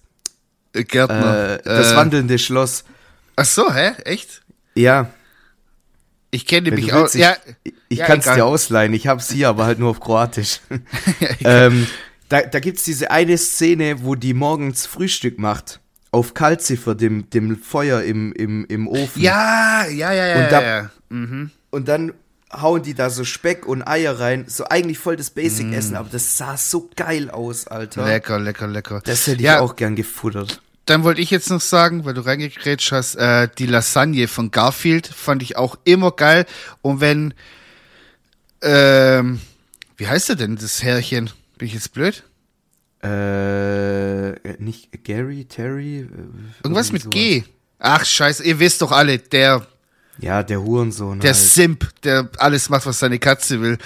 S2: Äh, Gärtner.
S1: Äh, das
S2: Äh,
S1: wandelnde Schloss.
S2: Ach so, hä? Echt?
S1: Ja,
S2: Ich kenne auch.
S1: willst, ich,
S2: ja,
S1: ich
S2: ja,
S1: kann es dir ausleihen. Ich hab's hier, aber halt nur auf Kroatisch. <laughs> Ähm, da da gibt's diese eine Szene, wo die morgens Frühstück macht. Auf Kalziffer, dem, dem Feuer im, im, im Ofen.
S2: ja, ja, ja, ja.
S1: Und da-
S2: ja, ja. Mhm.
S1: Und dann hauen die da so Speck und Eier rein. So eigentlich voll das Basic-Essen, aber das sah so geil aus, Alter.
S2: Mm. Lecker, lecker, lecker.
S1: Das hätte ich
S2: ja,
S1: auch gern gefuttert.
S2: Dann wollte ich jetzt noch sagen, weil du reingekrätscht hast, äh, die Lasagne von Garfield fand ich auch immer geil. Und wenn, ähm, wie heißt er denn, das Herrchen? Bin ich jetzt blöd?
S1: Äh, nicht Gary, Terry? äh,
S2: Irgendwas mit
S1: sowas.
S2: G. Ach, scheiße, ihr wisst doch alle, der,
S1: Ja, der Hurensohn.
S2: der
S1: halt.
S2: Simp, der alles macht, was seine Katze will.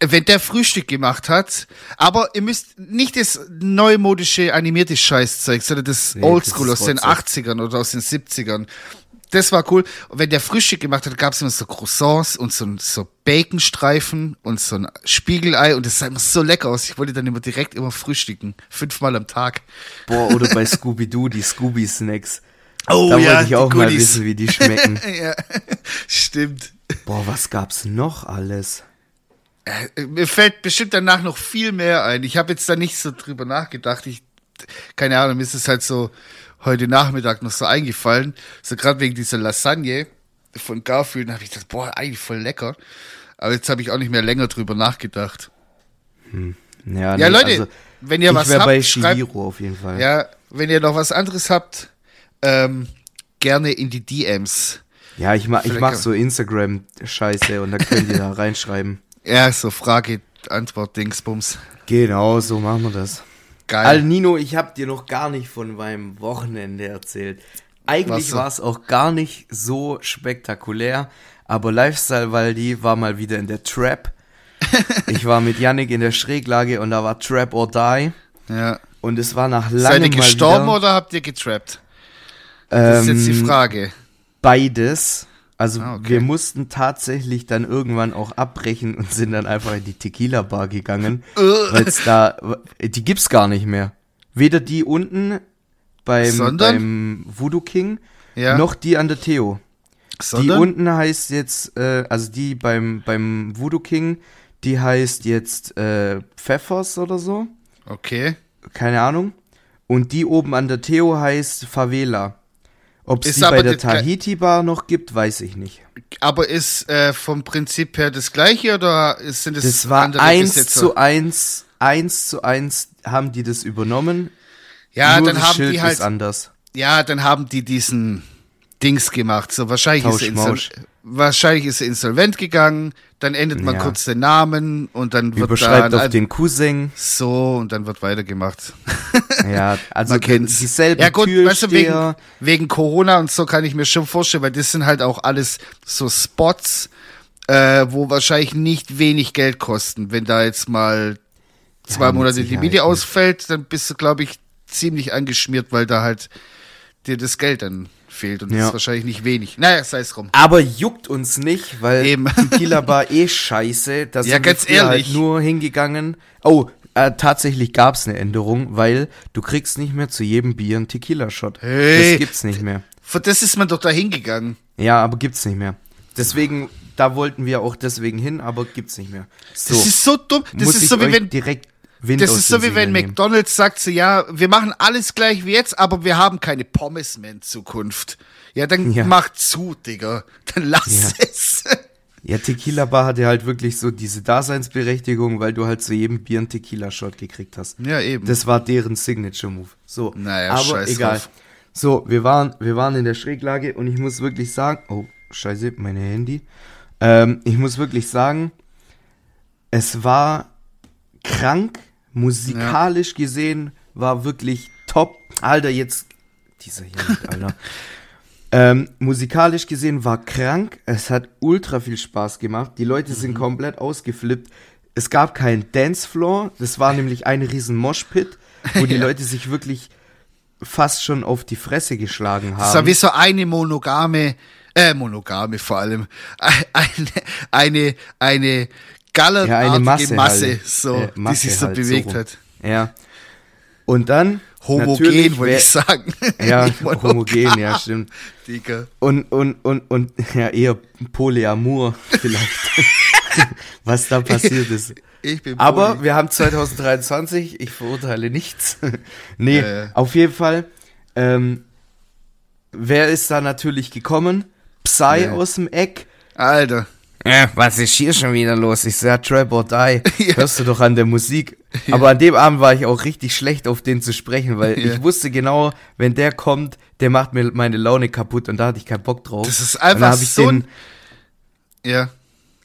S2: Wenn der Frühstück gemacht hat, aber ihr müsst nicht das neumodische animierte Scheißzeug, sondern das
S1: Nee,
S2: Oldschool aus den
S1: WhatsApp.
S2: 80ern oder aus den 70ern. Das war cool. Und wenn der Frühstück gemacht hat, gab es immer so Croissants und so, so Baconstreifen und so ein Spiegelei und das sah immer so lecker aus. Ich wollte dann immer direkt immer frühstücken. Fünfmal am Tag.
S1: Boah, oder bei Scooby-Doo, die Scooby-Snacks.
S2: Oh
S1: da wollte ich auch mal wissen, wie die schmecken. <laughs>
S2: ja, stimmt.
S1: Boah, was gab's noch alles?
S2: Äh, Mir fällt bestimmt danach noch viel mehr ein. Ich habe jetzt da nicht so drüber nachgedacht. Ich, keine Ahnung, mir ist es halt so heute Nachmittag noch so eingefallen. So gerade wegen dieser Lasagne von Garfield, habe ich gedacht, boah, eigentlich voll lecker. Aber jetzt habe ich auch nicht mehr länger drüber nachgedacht.
S1: Ja,
S2: Ja,
S1: nee,
S2: Leute,
S1: also,
S2: wenn ihr was habt,
S1: bei
S2: schreibt,
S1: Shihiro auf jeden Fall.
S2: ja, wenn ihr noch was anderes habt, ähm, gerne in die DMs.
S1: Ja, ich mach, ich mach so Instagram-Scheiße und da könnt ihr da <laughs> reinschreiben.
S2: Ja, so Frage, Antwort, Dingsbums.
S1: Genau, so machen wir das.
S2: Geil.
S1: Al Nino, ich hab dir noch gar nicht von meinem Wochenende erzählt. Eigentlich war es auch gar nicht so spektakulär, aber Lifestyle Waldi war mal wieder in der Trap. <laughs> ich war mit Yannick in der Schräglage und da war Trap or Die.
S2: Ja.
S1: Und es war nach
S2: Seid
S1: langem
S2: ihr gestorben
S1: wieder,
S2: oder habt ihr getrappt? Das ist jetzt die
S1: ähm,
S2: Frage.
S1: Beides. Also
S2: Ah, okay.
S1: wir mussten tatsächlich dann irgendwann auch abbrechen und sind dann einfach in die Tequila Bar gegangen, weil es da die gibt's gar nicht mehr. Weder die unten beim,
S2: Sondern?
S1: beim Voodoo King
S2: Ja.
S1: noch die an der Theo. Die
S2: Sondern?
S1: unten heißt jetzt, äh, also die beim, beim Voodoo King, die heißt jetzt äh, Pfeffers oder so.
S2: Okay.
S1: Keine Ahnung. Und die oben an der Theo heißt Favela. Ob es die
S2: aber
S1: bei der
S2: das gle-
S1: Tahiti Bar noch gibt, weiß ich nicht.
S2: Aber ist äh, vom Prinzip her das gleiche oder sind es
S1: Das war
S2: andere
S1: eins
S2: Besitzer?
S1: zu eins, eins zu eins haben die das übernommen.
S2: Ja,
S1: Nur
S2: dann haben
S1: Schild
S2: die halt
S1: anders.
S2: Ja, dann haben die diesen Dings gemacht. So wahrscheinlich ist, er wahrscheinlich ist er insolvent gegangen, dann ändert man
S1: Ja.
S2: kurz den Namen und dann wird
S1: Überschreibt
S2: da
S1: auf den Cousin.
S2: so und dann wird weitergemacht. <laughs>
S1: Ja, also
S2: Man kennt's.
S1: dieselben
S2: Ja gut, weißt du, wegen, wegen Corona und so kann ich mir schon vorstellen, weil das sind halt auch alles so Spots, äh, wo wahrscheinlich nicht wenig Geld kosten. Wenn da jetzt mal zwei
S1: mit
S2: Monate die Miete ausfällt, dann bist du, glaube ich, ziemlich angeschmiert, weil da halt dir das Geld dann fehlt und das
S1: Ja.
S2: ist wahrscheinlich nicht wenig. Naja, sei es drum.
S1: Aber juckt uns nicht, weil
S2: Eben.
S1: Tequila Bar eh scheiße. Da
S2: Ja,
S1: sind
S2: ganz
S1: wir. Halt nur hingegangen. Oh, äh, tatsächlich gab's eine Änderung, weil du kriegst nicht mehr zu jedem Bier einen Tequila-Shot.
S2: Hey.
S1: Das gibt's nicht mehr.
S2: Für das ist man doch da hingegangen.
S1: Ja, aber gibt's nicht mehr. Deswegen, da wollten wir auch deswegen hin, aber gibt's nicht mehr. So,
S2: Das ist so dumm. Das ist so wie wenn
S1: direkt Wind
S2: Das ist so wie wenn
S1: nehmen.
S2: McDonalds sagt so, ja, wir machen alles gleich wie jetzt, aber wir haben keine Pommes mehr in Zukunft. Ja, dann
S1: Ja.
S2: mach zu, Digga. Dann lass
S1: Ja.
S2: es.
S1: Ja, Tequila Bar hatte halt wirklich so diese Daseinsberechtigung, weil du halt zu jedem Bier einen Tequila-Shot gekriegt hast.
S2: Ja, eben.
S1: Das war deren Signature-Move. So,
S2: Naja,
S1: aber
S2: scheiß
S1: egal.
S2: drauf.
S1: So, wir waren, wir waren in der Schräglage und ich muss wirklich sagen, oh, scheiße, meine Handy. Ähm, ich muss wirklich sagen, es war krank, musikalisch gesehen, war wirklich top. Alter, jetzt, dieser hier, nicht, Alter. <laughs> Ähm, musikalisch gesehen war krank. Es hat ultra viel Spaß gemacht. Die Leute sind
S2: Mhm.
S1: komplett ausgeflippt. Es gab keinen Dancefloor. Das war nämlich ein riesen Moshpit, wo <laughs> die
S2: Ja.
S1: Leute sich wirklich fast schon auf die Fresse geschlagen
S2: Das war
S1: haben.
S2: wie so eine monogame, äh, monogame vor allem, <laughs> eine, eine, eine gallertartige
S1: Ja, eine
S2: Masse,
S1: Masse halt.
S2: so,
S1: Äh,
S2: die
S1: Masse
S2: sich so
S1: halt,
S2: bewegt
S1: so
S2: hat.
S1: Ja. Und dann
S2: Homogen, wollte ich sagen. <laughs>
S1: Ja, homogen, ja, stimmt. <laughs>
S2: Digga.
S1: Und, und, und, und, ja, eher Polyamor <laughs> vielleicht. Was da passiert ist.
S2: Ich bin
S1: Aber
S2: Poli.
S1: wir haben 2023, ich verurteile nichts. nee,
S2: ja.
S1: auf jeden Fall. Ähm, wer ist da natürlich gekommen? Psy
S2: Ja.
S1: aus dem Eck.
S2: Alter.
S1: Äh, was ist hier schon wieder los? Ich sag Trap or Die. <laughs>
S2: Ja.
S1: Hörst du doch an der Musik. Aber an dem Abend war ich auch richtig schlecht, auf den zu sprechen, weil
S2: Ja.
S1: ich wusste genau, wenn der kommt, der macht mir meine Laune kaputt und da hatte ich keinen Bock drauf.
S2: Das ist
S1: Und
S2: einfach
S1: ich
S2: so
S1: den,
S2: ja.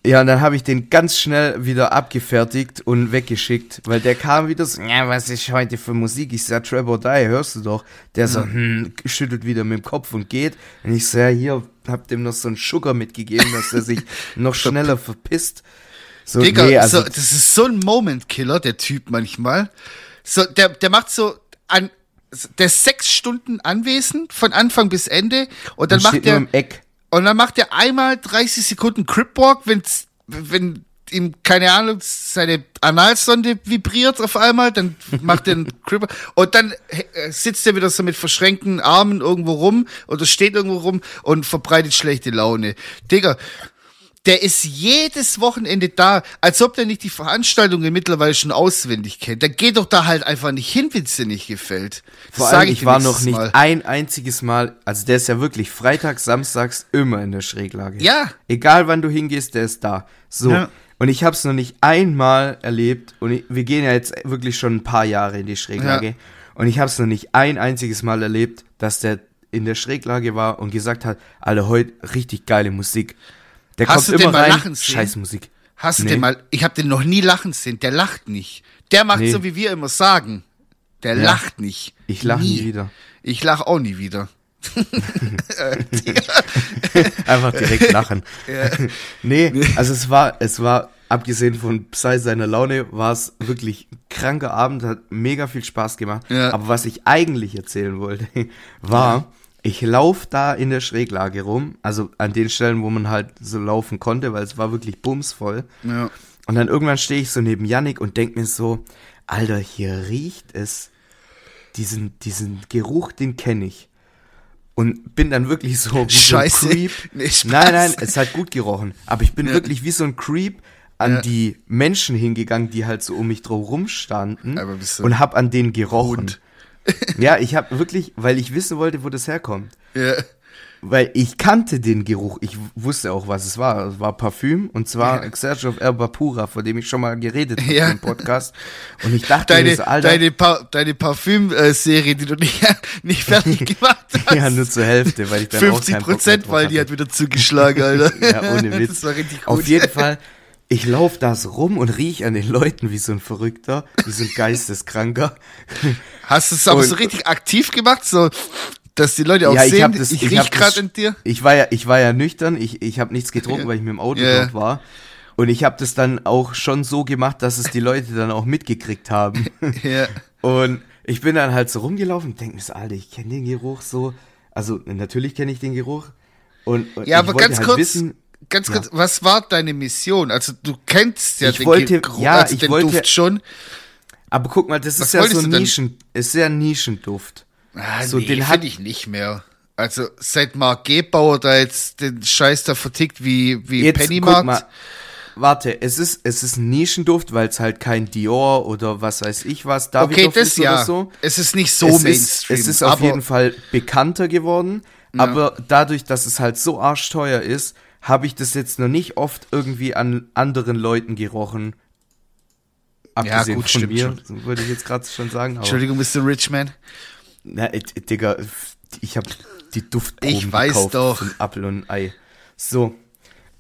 S1: Ja, und dann habe ich den ganz schnell wieder abgefertigt und weggeschickt, weil der kam wieder so, ja, was ist heute für Musik? Ich sag, Trevor Die, hörst du doch. Der so, hm, schüttelt wieder mit dem Kopf und geht. Und ich ja, hier, hab dem noch so einen Sugar mitgegeben, dass er sich <laughs> noch schneller verpisst. So,
S2: Digga,
S1: nee, also,
S2: so, das ist so ein Moment-Killer, der Typ manchmal. So, der, der macht so an, der ist sechs Stunden anwesend, von Anfang bis Ende, und dann
S1: dann
S2: macht er, und dann macht er einmal 30 Sekunden Cripwalk, wenn's, wenn ihm, keine Ahnung, seine Analsonde vibriert auf einmal, dann macht er einen <laughs> Cripwalk, und dann äh, sitzt er wieder so mit verschränkten Armen irgendwo rum, oder steht irgendwo rum und verbreitet schlechte Laune. Digga, der ist jedes Wochenende da, als ob der nicht die Veranstaltungen mittlerweile schon auswendig kennt. Dann geh doch da halt einfach nicht hin, wenn es dir nicht gefällt. Das
S1: Vor allem, ich
S2: dir
S1: war noch nicht
S2: Mal.
S1: ein einziges Mal, also der ist ja wirklich freitags, samstags immer in der Schräglage.
S2: Ja.
S1: Egal wann du hingehst, der ist da. So.
S2: Ja.
S1: Und ich habe es noch nicht einmal erlebt und ich, wir gehen ja jetzt wirklich schon ein paar Jahre in die Schräglage
S2: Ja.
S1: und ich habe es noch nicht ein einziges Mal erlebt, dass der in der Schräglage war und gesagt hat, Alter, heute richtig geile Musik. Der
S2: Hast du
S1: kommt
S2: den
S1: immer
S2: mal
S1: rein, scheiß Musik.
S2: Hast du
S1: Nee.
S2: den mal, ich habe den noch nie lachen sehen, der lacht nicht. Der macht
S1: Nee.
S2: so, wie wir immer sagen. Der
S1: Ja.
S2: lacht nicht.
S1: Ich lach nie wieder.
S2: Ich lach auch nie wieder. <laughs>
S1: Einfach direkt lachen. <laughs> nee, also es war, es war abgesehen von Psy seiner Laune, war es wirklich ein kranker Abend, hat mega viel Spaß gemacht.
S2: Ja.
S1: Aber was ich eigentlich erzählen wollte, <laughs> war,
S2: Ja.
S1: ich laufe da in der Schräglage rum, also an den Stellen, wo man halt so laufen konnte, weil es war wirklich bumsvoll.
S2: Ja.
S1: Und dann irgendwann stehe ich so neben Yannick und denk mir so, Alter, hier riecht es, diesen, diesen Geruch, den kenne ich. Und bin dann wirklich so wie
S2: Scheiße.
S1: so ein Creep.
S2: Nee,
S1: nein, nein, es hat gut gerochen. Aber ich bin
S2: Ja.
S1: wirklich wie so ein Creep an
S2: Ja.
S1: die Menschen hingegangen, die halt so um mich drum
S2: du
S1: und hab an denen gerochen. <laughs> Ja, ich habe wirklich, weil ich wissen wollte, wo das herkommt.
S2: Ja.
S1: Weil ich kannte den Geruch, ich wusste auch, was es war. Es war Parfüm und zwar
S2: Ja.
S1: Exerge of Erba Pura, von dem ich schon mal geredet habe
S2: Ja.
S1: im Podcast. Und ich dachte mir
S2: Deine,
S1: so, Alter,
S2: deine, pa deine Parfüm-Serie, die du nicht, <laughs> nicht fertig <laughs> gemacht hast.
S1: ja, nur zur Hälfte, weil ich dann auch
S2: 50
S1: keinen Bock mehr
S2: Prozent, weil die hat wieder zugeschlagen, Alter.
S1: Ja, ohne Witz.
S2: Das war richtig gut.
S1: Auf jeden Fall, ich laufe da so rum und riech an den Leuten wie so ein Verrückter, wie so ein <laughs> Geisteskranker.
S2: Hast du es aber
S1: Und-
S2: so richtig aktiv gemacht, so, dass die Leute auch
S1: Ja, ich
S2: sehen,
S1: das-
S2: ich,
S1: ich
S2: riech gerade in dir?
S1: Ich war ja, ich war ja nüchtern, ich, ich habe nichts getrunken,
S2: Ja.
S1: weil ich mit dem Auto
S2: Ja.
S1: dort war. Und ich habe das dann auch schon so gemacht, dass es die Leute dann auch mitgekriegt haben. <laughs>
S2: Ja.
S1: Und ich bin dann halt so rumgelaufen und denke mir so, Alter, ich kenne den Geruch so. Also natürlich kenne ich den Geruch. Und, und
S2: Ja,
S1: ich
S2: aber
S1: wollte
S2: ganz
S1: halt
S2: kurz,
S1: wissen,
S2: ganz
S1: Ja.
S2: kurz, was war deine Mission? Also du kennst ja
S1: Ich
S2: den
S1: wollte-
S2: Geruch,
S1: ja,
S2: also
S1: ich
S2: den
S1: wollte-
S2: Duft schon.
S1: aber guck mal, das
S2: Was
S1: ist ja so
S2: denn?
S1: Nischen, ist sehr Nischenduft.
S2: Ah,
S1: So,
S2: nee,
S1: den
S2: den
S1: hat-
S2: finde ich nicht mehr. Also seit Mark Gebauer da jetzt den Scheiß da vertickt wie, wie
S1: Jetzt
S2: Pennymarkt.
S1: mal, warte, es ist, es ist ein Nischenduft, weil es halt kein Dior oder was weiß ich was,
S2: Okay,
S1: Davidoff
S2: das
S1: ist
S2: ja.
S1: oder so.
S2: Es ist nicht so
S1: es
S2: Mainstream.
S1: Ist, es ist auf jeden Fall bekannter geworden, aber dadurch, dass es halt so arschteuer ist, habe ich das jetzt noch nicht oft irgendwie an anderen Leuten gerochen. Abgesehen
S2: gut,
S1: von
S2: stimmt
S1: mir, so würde ich jetzt gerade schon sagen.
S2: Entschuldigung, Mr. Richman.
S1: na, äh, Digga, ich habe die Duftproben
S2: Ich weiß
S1: gekauft
S2: doch.
S1: von Apfel und Ei. So.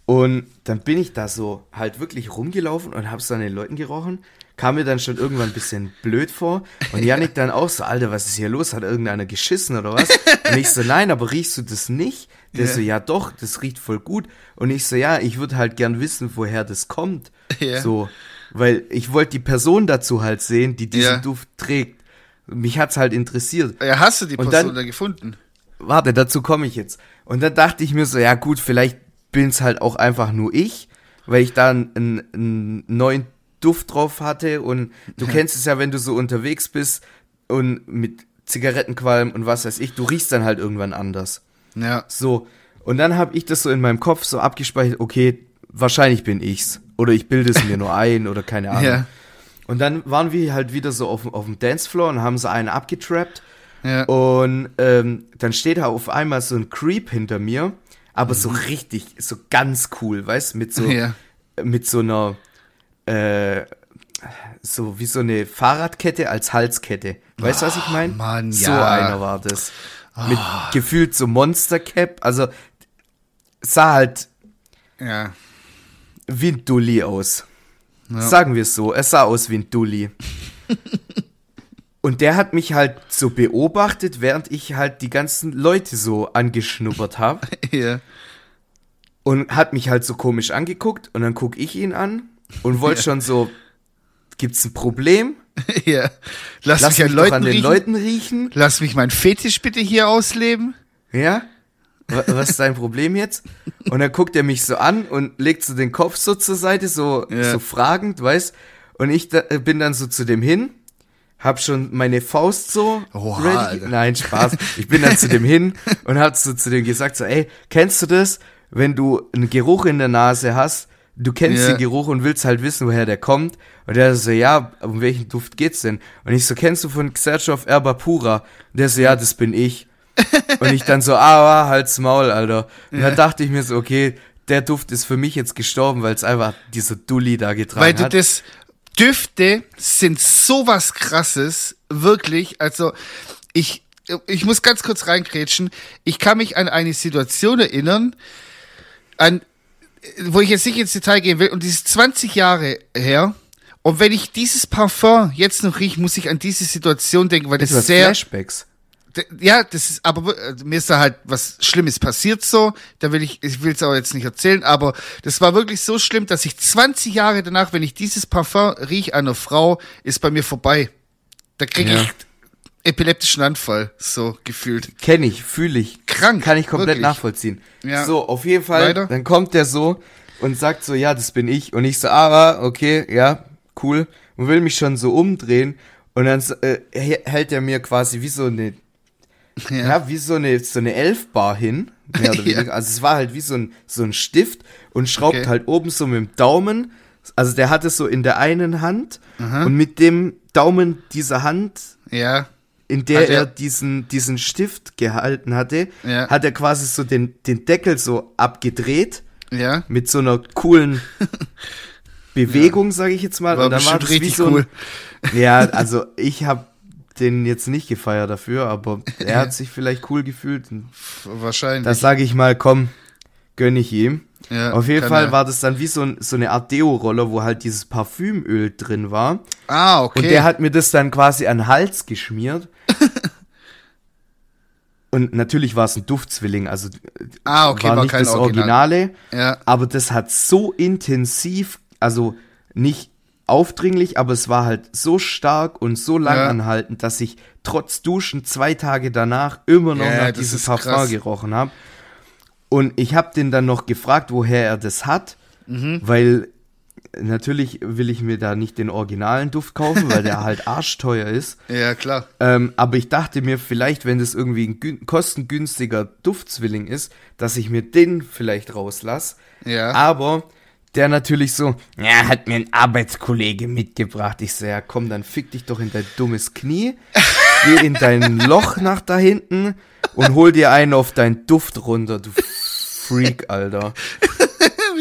S1: Und dann bin ich da so halt wirklich rumgelaufen und hab's an den Leuten gerochen. Kam mir dann schon irgendwann ein bisschen blöd vor. Und <laughs> Yannick dann auch so, Alter, was ist hier los? Hat irgendeiner geschissen oder was? Und ich so, nein, aber riechst du das nicht? Der
S2: Ja.
S1: so, ja doch, das riecht voll gut. Und ich so, ja, ich würde halt gern wissen, woher das kommt.
S2: Ja.
S1: So, weil ich wollte die Person dazu halt sehen, die diesen
S2: Ja.
S1: Duft trägt. Mich hat's halt interessiert.
S2: Ja, hast du die Person
S1: dann-
S2: da gefunden?
S1: Warte, dazu komme ich jetzt. Und dann dachte ich mir so, ja gut, vielleicht bin's halt auch einfach nur ich, weil ich da einen, einen neuen Duft drauf hatte und du kennst es ja, wenn du so unterwegs bist und mit Zigarettenqualm und was weiß ich, du riechst dann halt irgendwann anders.
S2: Ja.
S1: So, und dann habe ich das so in meinem Kopf so abgespeichert, okay, wahrscheinlich bin ich's. Oder ich bilde es mir nur ein oder keine <laughs> Ahnung.
S2: Ja.
S1: Und dann waren wir halt wieder so auf, auf dem Dancefloor und haben so einen abgetrappt.
S2: Ja.
S1: Und ähm, dann steht da auf einmal so ein Creep hinter mir, aber so richtig, so ganz cool, weißt mit so,
S2: Mhm. <laughs> Ja.
S1: mit so einer, äh, so wie so eine Fahrradkette als Halskette. Weißt du, was ich meine?
S2: Mann,
S1: So
S2: ja.
S1: einer war das. Mit gefühlt so Monster Cap, also sah halt
S2: Ja.
S1: wie ein Dulli aus. Sagen wir es so, es sah aus wie ein Dulli. <laughs> Und der hat mich halt so beobachtet, während ich halt die ganzen Leute so angeschnuppert habe. <laughs>
S2: Ja.
S1: Und hat mich halt so komisch angeguckt. Und dann guck ich ihn an und wollte
S2: Ja.
S1: schon so, gibt's ein Problem? <laughs>
S2: ja. Lass,
S1: Lass
S2: mich an Leuten
S1: an den
S2: riechen.
S1: Leuten riechen.
S2: Lass mich meinen Fetisch bitte hier ausleben.
S1: Ja? Wa- Was ist dein Problem jetzt? Und dann guckt er mich so an und legt so den Kopf so zur Seite, so,
S2: Ja.
S1: so fragend, weißt? Und ich da, äh, bin dann so zu dem hin, hab schon meine Faust so
S2: Oha, Alter.
S1: Nein, Spaß. Ich bin dann zu dem hin und hab so zu dem gesagt, so, ey, kennst du das, wenn du einen Geruch in der Nase hast, du kennst
S2: Ja.
S1: den Geruch und willst halt wissen, woher der kommt? Und der so, ja, um welchen Duft geht's denn? Und ich so, kennst du von Xerxov Erba Pura? Und der so, ja, das bin ich. <laughs> Und ich dann so, ah, halt's Maul, Alter. Und dann dachte ich mir so, okay, der Duft ist für mich jetzt gestorben, weil es einfach dieser Dulli da getragen
S2: Weil du
S1: hat.
S2: das, Düfte sind sowas krasses, wirklich. Also, ich, ich muss ganz kurz reinkrätschen. Ich kann mich an eine Situation erinnern, an, wo ich jetzt nicht ins Detail gehen will, und die ist 20 Jahre her. Und wenn ich dieses Parfum jetzt noch rieche, muss ich an diese Situation denken, weil das
S1: du hast
S2: sehr,
S1: Flashbacks.
S2: Ja, das ist, aber also mir ist da halt was Schlimmes passiert so. Da will ich, ich will es auch jetzt nicht erzählen, aber das war wirklich so schlimm, dass ich 20 Jahre danach, wenn ich dieses Parfum riech einer Frau, ist bei mir vorbei. Da kriege
S1: Ja.
S2: ich epileptischen Anfall, so gefühlt.
S1: Kenne ich, fühle ich.
S2: Krank,
S1: Kann ich komplett
S2: wirklich.
S1: nachvollziehen.
S2: Ja.
S1: So, auf jeden Fall,
S2: Weiter?
S1: dann kommt der so und sagt so, ja, das bin ich. Und ich so, ah, okay, ja, cool. Und will mich schon so umdrehen. Und dann äh, hä- hält er mir quasi wie so eine, ja, wie so eine, so eine Elfbar hin. <laughs>
S2: Ja.
S1: Also es war halt wie so ein, so ein Stift und schraubt
S2: Okay.
S1: halt oben so mit dem Daumen. Also der hat es so in der einen Hand und mit dem Daumen dieser Hand
S2: Ja,
S1: in der
S2: Hat er-
S1: er diesen, diesen Stift gehalten hatte,
S2: Ja.
S1: hat er quasi so den, den Deckel so abgedreht
S2: ja.
S1: mit so einer coolen <laughs> Bewegung, sage ich jetzt mal.
S2: War
S1: und dann war das wie
S2: richtig
S1: so ein,
S2: cool.
S1: Ja, <laughs> also ich habe den jetzt nicht gefeiert dafür, aber er hat sich vielleicht cool gefühlt.
S2: Wahrscheinlich.
S1: Da sage ich mal, komm, gönn ich ihm.
S2: Ja,
S1: Auf jeden Fall
S2: er.
S1: war das dann wie so, ein, so eine Art Deo-Roller, wo halt dieses Parfümöl drin war.
S2: ah, okay.
S1: Und der hat mir das dann quasi an den Hals geschmiert. Und natürlich war es ein Duftzwilling, also
S2: Ah, okay,
S1: war
S2: war
S1: nicht das
S2: Original.
S1: Originale.
S2: Ja.
S1: Aber das hat so intensiv, also nicht aufdringlich, aber es war halt so stark und so lang
S2: Ja.
S1: anhaltend, dass ich trotz Duschen zwei Tage danach immer noch
S2: Ja,
S1: nach diesem Parfum
S2: krass.
S1: gerochen habe. Und ich habe den dann noch gefragt, woher er das hat,
S2: Mhm.
S1: weil natürlich will ich mir da nicht den originalen Duft kaufen, weil der <laughs> halt arschteuer ist.
S2: ja, klar.
S1: Ähm, aber ich dachte mir vielleicht, wenn das irgendwie ein gün- kostengünstiger Duftzwilling ist, dass ich mir den vielleicht rauslass.
S2: Ja.
S1: Aber der natürlich so, ja, hat mir ein Arbeitskollege mitgebracht. Ich so, ja, komm, dann fick dich doch in dein dummes Knie, <laughs> geh in dein Loch nach da hinten und hol dir einen auf deinen Duft runter, du Freak, Alter. <laughs>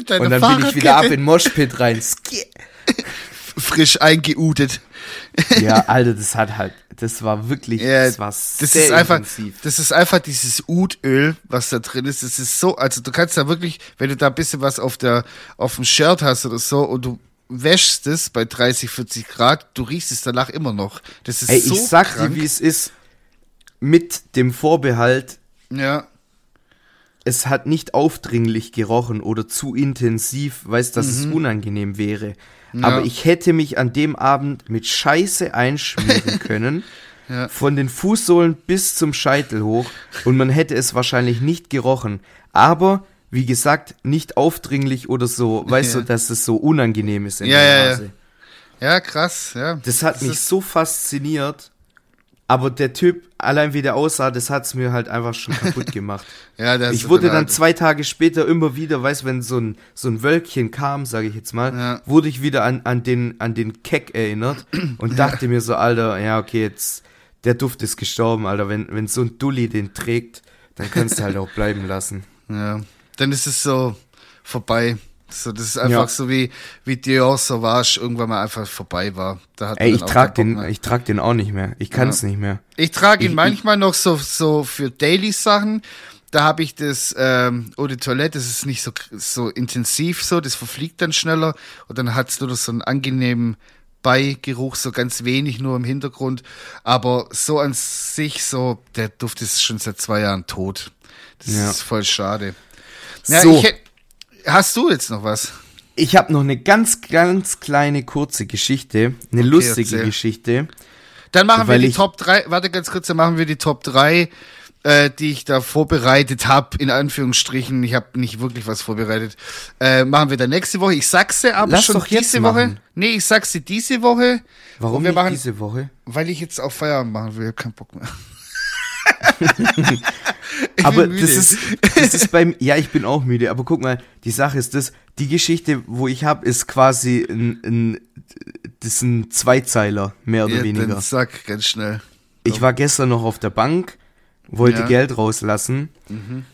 S2: Mit deiner
S1: Und dann bin ich wieder ab in Moshpit rein. <laughs>
S2: Frisch eingeudet.
S1: Ja, Alter, das hat halt, das war wirklich,
S2: Ja,
S1: das war
S2: das
S1: sehr
S2: ist einfach,
S1: intensiv.
S2: das ist einfach dieses Udöl, was da drin ist. Das ist so, also du kannst da wirklich, wenn du da ein bisschen was auf der, auf dem Shirt hast oder so und du wäschst es bei 30, 40 Grad, du riechst es danach immer noch. Das ist
S1: Ey,
S2: so
S1: ich sag
S2: krank.
S1: dir, wie es ist, mit dem Vorbehalt,
S2: Ja,
S1: es hat nicht aufdringlich gerochen oder zu intensiv, weiß, dass es unangenehm wäre.
S2: Mhm. Ja.
S1: Aber ich hätte mich an dem Abend mit Scheiße einschmieren <laughs> können.
S2: Ja.
S1: Von den Fußsohlen bis zum Scheitel hoch. Und man hätte es wahrscheinlich nicht gerochen. Aber, wie gesagt, nicht aufdringlich oder so, weißt
S2: Ja.
S1: du, dass es so unangenehm ist in
S2: Ja,
S1: der
S2: ja, ja.
S1: Nase.
S2: ja, krass, ja.
S1: Das hat mich
S2: ist-
S1: so fasziniert. Aber der Typ, allein wie der aussah, das hat's mir halt einfach schon kaputt <laughs> gemacht.
S2: Ja, das
S1: ich wurde dann zwei Tage später immer wieder, weißt wenn so ein, so ein Wölkchen kam, sage ich jetzt mal,
S2: Ja.
S1: wurde ich wieder an, an, den, an den Keck erinnert und dachte mir so, Alter, ja, okay, jetzt, der Duft ist gestorben, Alter. Wenn, wenn so ein Dulli den trägt, dann kannst du halt auch bleiben lassen.
S2: Ja, dann ist es so vorbei. So, das ist einfach
S1: Ja.
S2: so wie, wie Dior Sauvage irgendwann mal einfach vorbei war. Da hat
S1: Ey, ich
S2: auch
S1: trag
S2: keinen
S1: den,
S2: mehr.
S1: ich trag den auch nicht mehr. Ich kann's nicht mehr.
S2: Ich trage ihn
S1: Ich-
S2: manchmal noch so, so für Daily-Sachen. Da habe ich das ähm, Eau de Toilette, das ist nicht so, so intensiv so, das verfliegt dann schneller und dann hat's nur noch so einen angenehmen Beigeruch, so ganz wenig nur im Hintergrund. Aber so an sich, so, der Duft ist schon seit zwei Jahren tot. Das
S1: Ja.
S2: ist voll schade. Ja,
S1: So.
S2: ich hätt, hast du jetzt noch was?
S1: Ich habe noch eine ganz, ganz kleine kurze Geschichte, eine lustige
S2: erzähl.
S1: Geschichte.
S2: Dann machen wir die
S1: ich-
S2: Top 3, warte ganz kurz, dann machen wir die Top 3, äh, die ich da vorbereitet habe, in Anführungsstrichen. Ich habe nicht wirklich was vorbereitet. Äh, machen wir dann nächste Woche. Ich sag's dir aber
S1: Lass
S2: schon
S1: doch jetzt
S2: diese Woche.
S1: machen.
S2: Nee, ich sag's dir diese Woche.
S1: Warum
S2: wir machen,
S1: diese Woche?
S2: Weil ich jetzt auch Feierabend machen will. Ich hab keinen Bock mehr. <laughs>
S1: Aber das ist, das ist beim, ja, ich bin auch müde, aber guck mal, die Sache ist das, die Geschichte, wo ich habe, ist quasi ein, ein, das ist ein Zweizeiler, mehr oder
S2: Ja,
S1: weniger.
S2: Dann sag ganz schnell.
S1: Ich war gestern noch auf der Bank, wollte
S2: Ja. Mhm.
S1: Geld rauslassen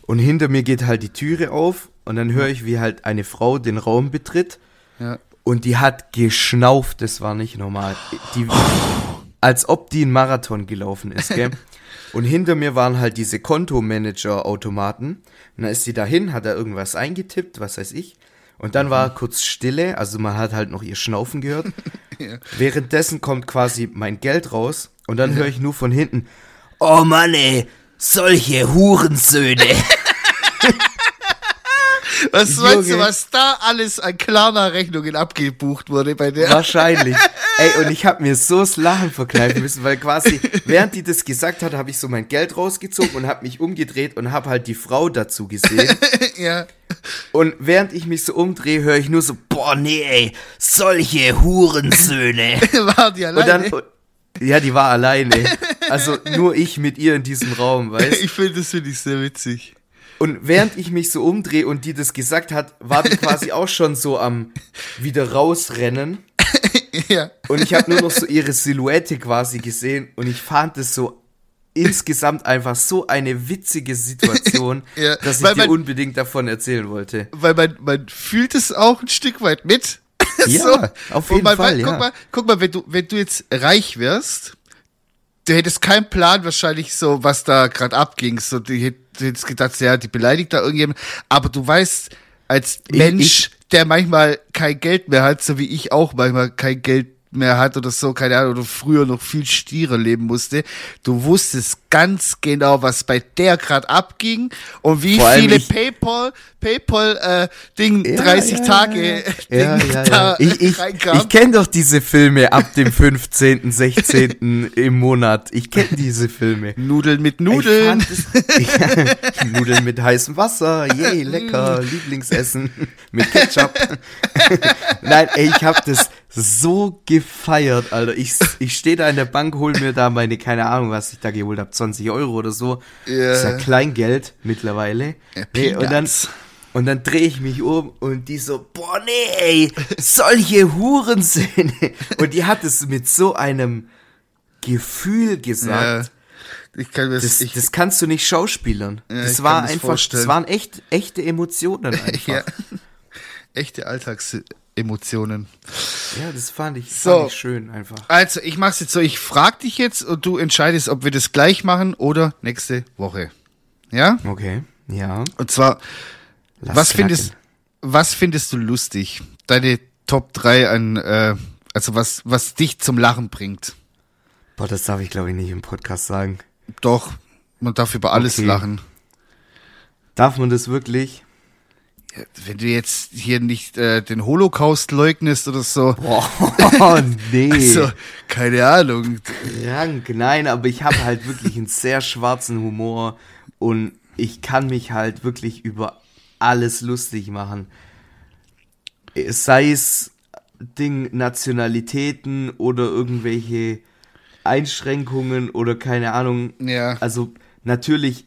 S1: und hinter mir geht halt die Türe auf und dann höre ich, wie halt eine Frau den Raum betritt
S2: Ja.
S1: und die hat geschnauft, das war nicht normal. Die, als ob die einen Marathon gelaufen ist, gell? <laughs> Und hinter mir waren halt diese Kontomanager-Automaten. Und dann ist sie dahin, hat da irgendwas eingetippt, was weiß ich. Und dann war kurz Stille, also man hat halt noch ihr Schnaufen gehört. <laughs> Währenddessen kommt quasi mein Geld raus und dann höre ich nur von hinten, oh Mann ey, solche Hurensöhne. <laughs>
S2: Was
S1: Junge.
S2: meinst du, was da alles an Klarna-Rechnungen abgebucht wurde bei der?
S1: Wahrscheinlich. <laughs> Ey, und ich habe mir so das Lachen verkneifen müssen, weil quasi, während die das gesagt hat, habe ich so mein Geld rausgezogen und habe mich umgedreht und habe halt die Frau dazu gesehen. <laughs>
S2: ja.
S1: Und während ich mich so umdrehe, höre ich nur so, boah, nee, ey, solche Hurensöhne. <laughs>
S2: War die
S1: Und
S2: alleine?
S1: dann, ja, die war alleine. Also nur ich mit ihr in diesem Raum, weißt <laughs>
S2: ich finde, das finde ich sehr witzig.
S1: Und während ich mich so umdrehe und die das gesagt hat, war die quasi auch schon so am wieder rausrennen. <laughs>
S2: ja.
S1: Und ich habe nur noch so ihre Silhouette quasi gesehen und ich fand es so insgesamt einfach so eine witzige Situation, <laughs>
S2: Ja,
S1: dass ich
S2: weil
S1: dir
S2: man-
S1: unbedingt davon erzählen wollte.
S2: Weil man, man fühlt es auch ein Stück weit mit. <laughs>
S1: Ja, auf jeden
S2: man,
S1: Fall,
S2: weil-
S1: ja.
S2: Guck mal, guck mal wenn, du, wenn du jetzt reich wärst, du hättest keinen Plan wahrscheinlich so, was da gerade abging. So, du hätt- du hättest gedacht, ja, die beleidigt da irgendjemand. Aber du weißt, als
S1: Ich-
S2: Mensch, der manchmal kein Geld mehr hat, so wie ich auch manchmal kein Geld mehr hat oder so, keine Ahnung, oder früher noch viel stierer leben musste, du wusstest ganz genau, was bei der gerade abging und wie viele PayPal, PayPal äh, Ding
S1: Ja,
S2: 30
S1: ja,
S2: Tage
S1: Ja,
S2: Ding
S1: ja,
S2: da.
S1: Ich, ich, ich kenne doch diese Filme ab dem 15., 16. im Monat. Ich kenne diese Filme.
S2: Nudeln mit Nudeln.
S1: es- <laughs> Nudeln mit heißem Wasser, yay, lecker, Lieblingsessen mit Ketchup. <laughs> Nein, ey, ich hab das so gefeiert, Alter. Ich, ich stehe da in der Bank, hol mir da meine, keine Ahnung, was ich da geholt habe, 20 Euro oder so.
S2: Ja.
S1: ist ja Kleingeld mittlerweile.
S2: Ja,
S1: nee, und dann, und dann drehe ich mich um und die so, boah, nee, ey, solche Hurensöhne. Und die hat es mit so einem Gefühl gesagt.
S2: Ja. Ich kann mir
S1: Das,
S2: ich,
S1: das kannst du nicht schauspielern.
S2: Ja,
S1: das war einfach,
S2: vorstellen.
S1: das waren echt, echte Emotionen <laughs> einfach.
S2: ja.
S1: ja.
S2: Echte Alltagsemotionen.
S1: das fand ich,
S2: So.
S1: fand ich schön einfach.
S2: Also, ich mach's jetzt so, ich frag dich jetzt und du entscheidest, ob wir das gleich machen oder nächste Woche. Ja?
S1: Okay, ja.
S2: Und zwar,
S1: Lass
S2: was
S1: knacken.
S2: findest, was findest du lustig? Deine Top 3 an, äh, also was, was dich zum Lachen bringt.
S1: Boah, das darf ich glaube ich nicht im Podcast sagen.
S2: Doch, man darf über alles
S1: Okay.
S2: lachen.
S1: Darf man das wirklich?
S2: Wenn du jetzt hier nicht äh, den Holocaust leugnest oder so,
S1: Boah, <laughs> nee.
S2: also, keine Ahnung.
S1: Krank, nein, aber ich habe halt wirklich einen sehr schwarzen Humor und ich kann mich halt wirklich über alles lustig machen. Sei es Ding Nationalitäten oder irgendwelche Einschränkungen oder keine Ahnung.
S2: Ja.
S1: Also natürlich,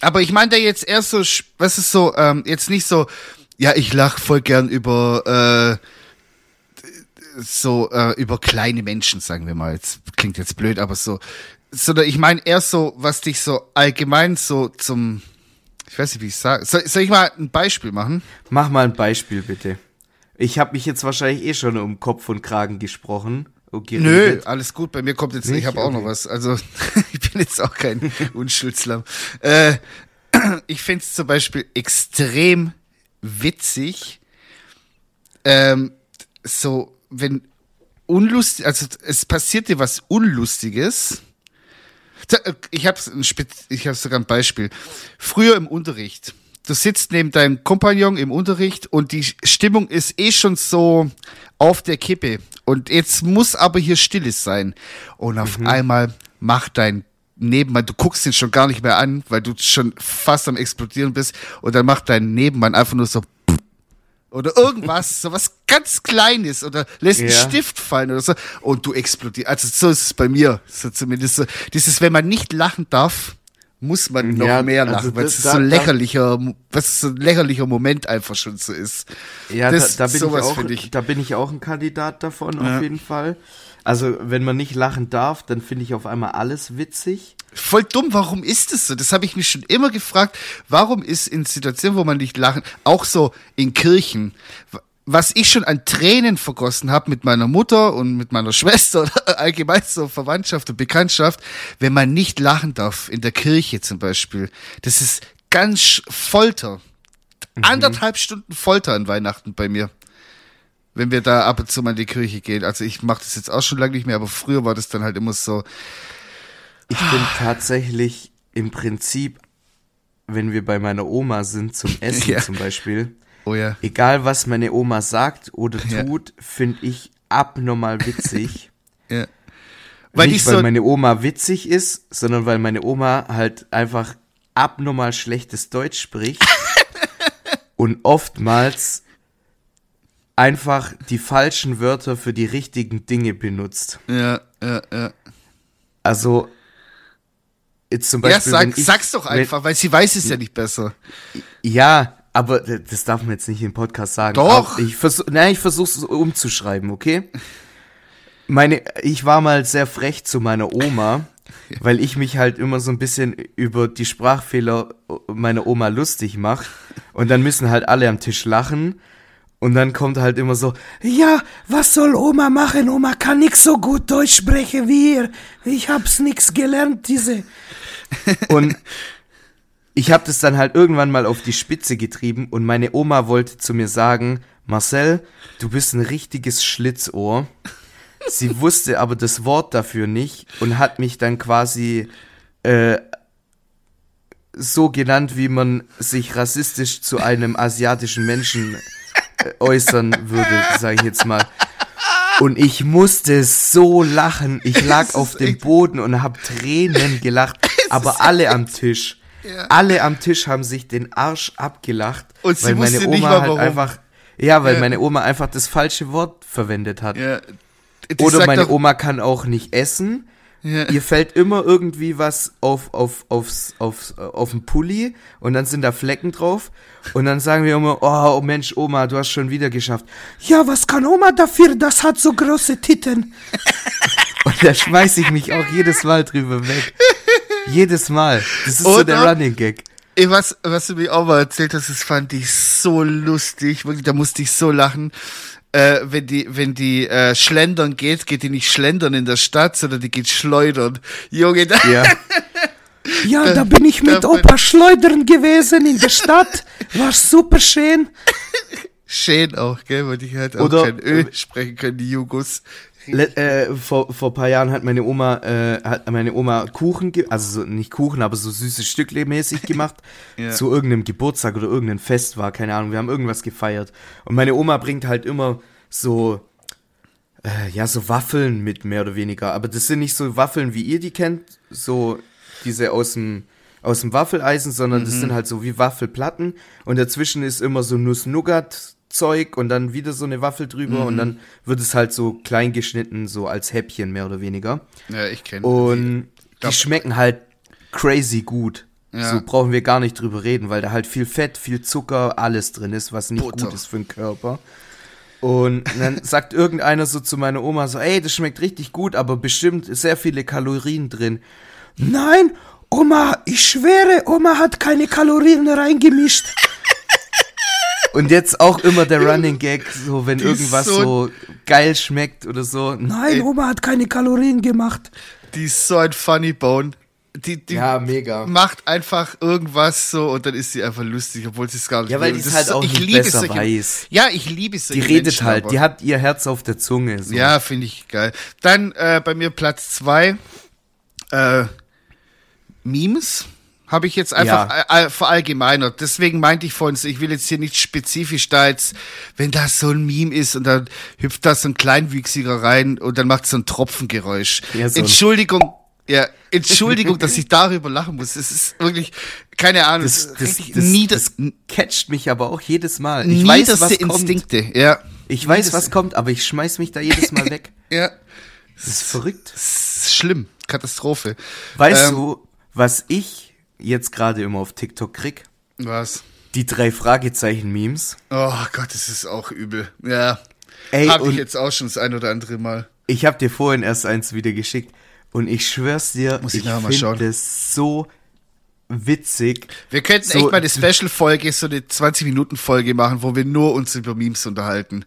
S2: Aber ich meine da jetzt erst so, was ist so, ähm, jetzt nicht so, ja, ich lach voll gern über, äh, so, äh, über kleine Menschen, sagen wir mal. Jetzt klingt jetzt blöd, aber so, sondern ich meine eher so, was dich so allgemein so zum, ich weiß nicht, wie ich sage. Soll, soll ich mal ein Beispiel machen?
S1: mach mal ein Beispiel bitte. Ich habe mich jetzt wahrscheinlich eh schon um Kopf und Kragen gesprochen. Und
S2: Nö,
S1: geredet.
S2: alles gut. Bei mir kommt jetzt,
S1: Nicht?
S2: ich habe auch noch
S1: Okay.
S2: was. Also <laughs> ich bin jetzt auch kein <laughs> Unschuldslamm. Äh, <clears throat> ich finde es zum Beispiel extrem witzig, ähm, so wenn unlustig, also es passiert dir was Unlustiges. Äh, Ich habe ich hab sogar ein Beispiel. Früher im Unterricht. Du sitzt neben deinem Kompagnon im Unterricht und die Stimmung ist eh schon so auf der Kippe. Und jetzt muss aber hier Stilles sein. Und auf einmal macht dein Nebenmann, du guckst ihn schon gar nicht mehr an, weil du schon fast am explodieren bist. Und dann macht dein Nebenmann einfach nur so oder irgendwas, so was ganz Kleines oder lässt einen
S1: Ja.
S2: Stift fallen oder so und du explodierst. Also so ist es bei mir, so zumindest so. Dieses, wenn man nicht lachen darf, muss man noch
S1: Ja,
S2: mehr
S1: also
S2: lachen, weil
S1: das-
S2: es
S1: da-
S2: so ein lächerlicher, was so ein lächerlicher Moment einfach schon so ist.
S1: Ja,
S2: Das-
S1: da, da, bin ich
S2: sowas
S1: auch,
S2: find ich.
S1: da bin ich auch ein Kandidat davon,
S2: Ja.
S1: auf jeden Fall. Also, wenn man nicht lachen darf, dann finde ich auf einmal alles witzig.
S2: Voll dumm, warum ist es so? Das habe ich mich schon immer gefragt. Warum ist in Situationen, wo man nicht lachen, auch so in Kirchen, was ich schon an Tränen vergossen habe mit meiner Mutter und mit meiner Schwester oder <laughs> allgemein so Verwandtschaft und Bekanntschaft, wenn man nicht lachen darf, in der Kirche zum Beispiel. Das ist ganz Folter. Anderthalb Stunden Folter an Weihnachten bei mir. Wenn wir da ab und zu mal in die Kirche gehen. Also ich mache das jetzt auch schon lange nicht mehr, aber früher war das dann halt immer so,
S1: ich bin tatsächlich im Prinzip, wenn wir bei meiner Oma sind zum <laughs> Essen
S2: Ja.
S1: zum Beispiel,
S2: Oh ja.
S1: egal was meine Oma sagt oder
S2: Ja.
S1: tut, finde ich abnormal witzig. <laughs>
S2: ja. Weil
S1: Nicht,
S2: ich
S1: weil
S2: so,
S1: meine Oma witzig ist, sondern weil meine Oma halt einfach abnormal schlechtes Deutsch spricht <laughs> und oftmals einfach die falschen Wörter für die richtigen Dinge benutzt.
S2: ja, ja, ja.
S1: Also jetzt zum
S2: Ja,
S1: Beispiel,
S2: sag,
S1: wenn ich,
S2: sag's doch
S1: wenn-
S2: einfach, weil sie weiß es ja nicht besser.
S1: Ja, aber das darf man jetzt nicht im Podcast sagen.
S2: Doch.
S1: Aber Ich versuch, nein, ich versuch's umzuschreiben, okay? Meine, ich war mal sehr frech zu meiner Oma, <laughs> weil ich mich halt immer so ein bisschen über die Sprachfehler meiner Oma lustig mache. Und dann müssen halt alle am Tisch lachen. Und dann kommt halt immer so, ja, was soll Oma machen? Oma kann nix so gut Deutsch sprechen wie ihr. Ich hab's nix gelernt, diese. <laughs> Und ich habe das dann halt irgendwann mal auf die Spitze getrieben und meine Oma wollte zu mir sagen, Marcel, du bist ein richtiges Schlitzohr. Sie wusste aber das Wort dafür nicht und hat mich dann quasi äh, so genannt, wie man sich rassistisch zu einem asiatischen Menschen äh, äußern würde, sage ich jetzt mal. Und ich musste so lachen. Ich lag auf dem Boden und habe Tränen gelacht. Aber alle am Tisch.
S2: Ja.
S1: Alle am Tisch haben sich den Arsch abgelacht.
S2: Und sie
S1: weil meine Oma
S2: nicht mal,
S1: halt
S2: warum.
S1: einfach. Ja, weil
S2: Ja.
S1: meine Oma einfach das falsche Wort verwendet hat.
S2: Ja. Die
S1: Oder meine Oma kann auch nicht essen.
S2: Ja.
S1: Ihr fällt immer irgendwie was auf, auf, aufs, aufs, auf den Pulli und dann sind da Flecken drauf. Und dann sagen wir immer, oh Mensch, Oma, du hast schon wieder geschafft. Ja, was kann Oma dafür? Das hat so große Titten. <laughs> und da schmeiß ich mich auch jedes Mal drüber weg. Jedes Mal. Das ist so
S2: Oder-
S1: der Running Gag.
S2: Ey, was, was du mir auch mal erzählt hast, das fand ich so lustig. Wirklich, da musste ich so lachen. Äh, wenn die, wenn die äh, schlendern geht, geht die nicht schlendern in der Stadt, sondern die geht schleudern. Junge, da,
S1: Ja. <laughs>
S3: Ja, da bin ich mit
S2: da-
S3: Opa schleudern gewesen in der Stadt. War super schön. <laughs>
S2: schön auch, gell, weil die halt auch
S1: Oder-
S2: kein Ö sprechen können, die Jugos.
S1: Le äh, vor, vor paar Jahren hat meine Oma, äh, hat meine Oma Kuchen, also so, nicht Kuchen, aber so süße Stückle mäßig <laughs> gemacht,
S2: Ja.
S1: zu irgendeinem Geburtstag oder irgendeinem Fest war, keine Ahnung, wir haben irgendwas gefeiert. Und meine Oma bringt halt immer so, äh, ja, so Waffeln mit, mehr oder weniger. Aber das sind nicht so Waffeln, wie ihr die kennt, so diese aus dem, aus dem Waffeleisen, sondern das sind halt so wie Waffelplatten. Und dazwischen ist immer so Nuss-Nougat-Zeug und dann wieder so eine Waffel drüber und dann wird es halt so klein geschnitten, so als Häppchen mehr oder weniger.
S2: Ja, ich kenne
S1: Und die
S2: glaub-
S1: schmecken halt crazy gut.
S2: Ja.
S1: So brauchen wir gar nicht drüber reden, weil da halt viel Fett, viel Zucker, alles drin ist, was nicht
S2: Butter.
S1: gut ist für den Körper. Und dann <laughs> sagt irgendeiner so zu meiner Oma so, ey, das schmeckt richtig gut, aber bestimmt sehr viele Kalorien drin.
S3: Nein, Oma, ich schwöre, Oma hat keine Kalorien reingemischt. <laughs>
S1: Und jetzt auch immer der <laughs> Running Gag, so wenn
S2: Die
S1: irgendwas
S2: so-
S1: so geil schmeckt oder so.
S3: Nein, Oma hat keine Kalorien gemacht.
S2: Die ist so ein Funny Bone. Die, die
S1: Ja, mega.
S2: macht einfach irgendwas so und dann ist sie einfach lustig, obwohl sie es gar nicht
S1: Ja, weil die es halt
S2: ist so-
S1: auch
S2: ich
S1: nicht
S2: liebe
S1: besser
S2: solche-
S1: weiß.
S2: Ja, ich liebe es.
S1: Die redet halt, die hat ihr Herz auf der Zunge. So.
S2: Ja, finde ich geil. Dann äh, bei mir Platz zwei äh, Memes habe ich jetzt einfach
S1: Ja.
S2: all, verallgemeinert. Deswegen meinte ich vorhin, ich will jetzt hier nicht spezifisch da jetzt, wenn das so ein Meme ist und dann hüpft da so ein Kleinwüchsiger rein und dann macht so ein Tropfengeräusch.
S1: Ja, so
S2: Entschuldigung, ja, Entschuldigung, dass ich darüber lachen muss. Es ist wirklich, keine Ahnung,
S1: Das, das, das,
S2: nieder,
S1: das catcht mich aber auch jedes Mal. Ich weiß, was kommt.
S2: Instinkte, ja.
S1: Ich weiß, was kommt, aber ich schmeiß mich da jedes Mal <laughs> weg.
S2: Ja,
S1: Das ist verrückt.
S2: das ist schlimm. Katastrophe.
S1: Weißt
S2: Ähm,
S1: du, was ich jetzt gerade immer auf TikTok krieg?
S2: Was?
S1: Die drei Fragezeichen-Memes.
S2: Oh Gott, das ist auch übel. Ja.
S1: Ey,
S2: Hab ich jetzt auch schon das ein oder andere Mal.
S1: ich habe dir vorhin erst eins wieder geschickt. Und ich schwör's dir,
S2: Muss ich
S1: ich finde das so witzig.
S2: Wir könnten
S1: So,
S2: echt mal eine Special-Folge, so eine 20-Minuten-Folge machen, wo wir nur uns über Memes unterhalten.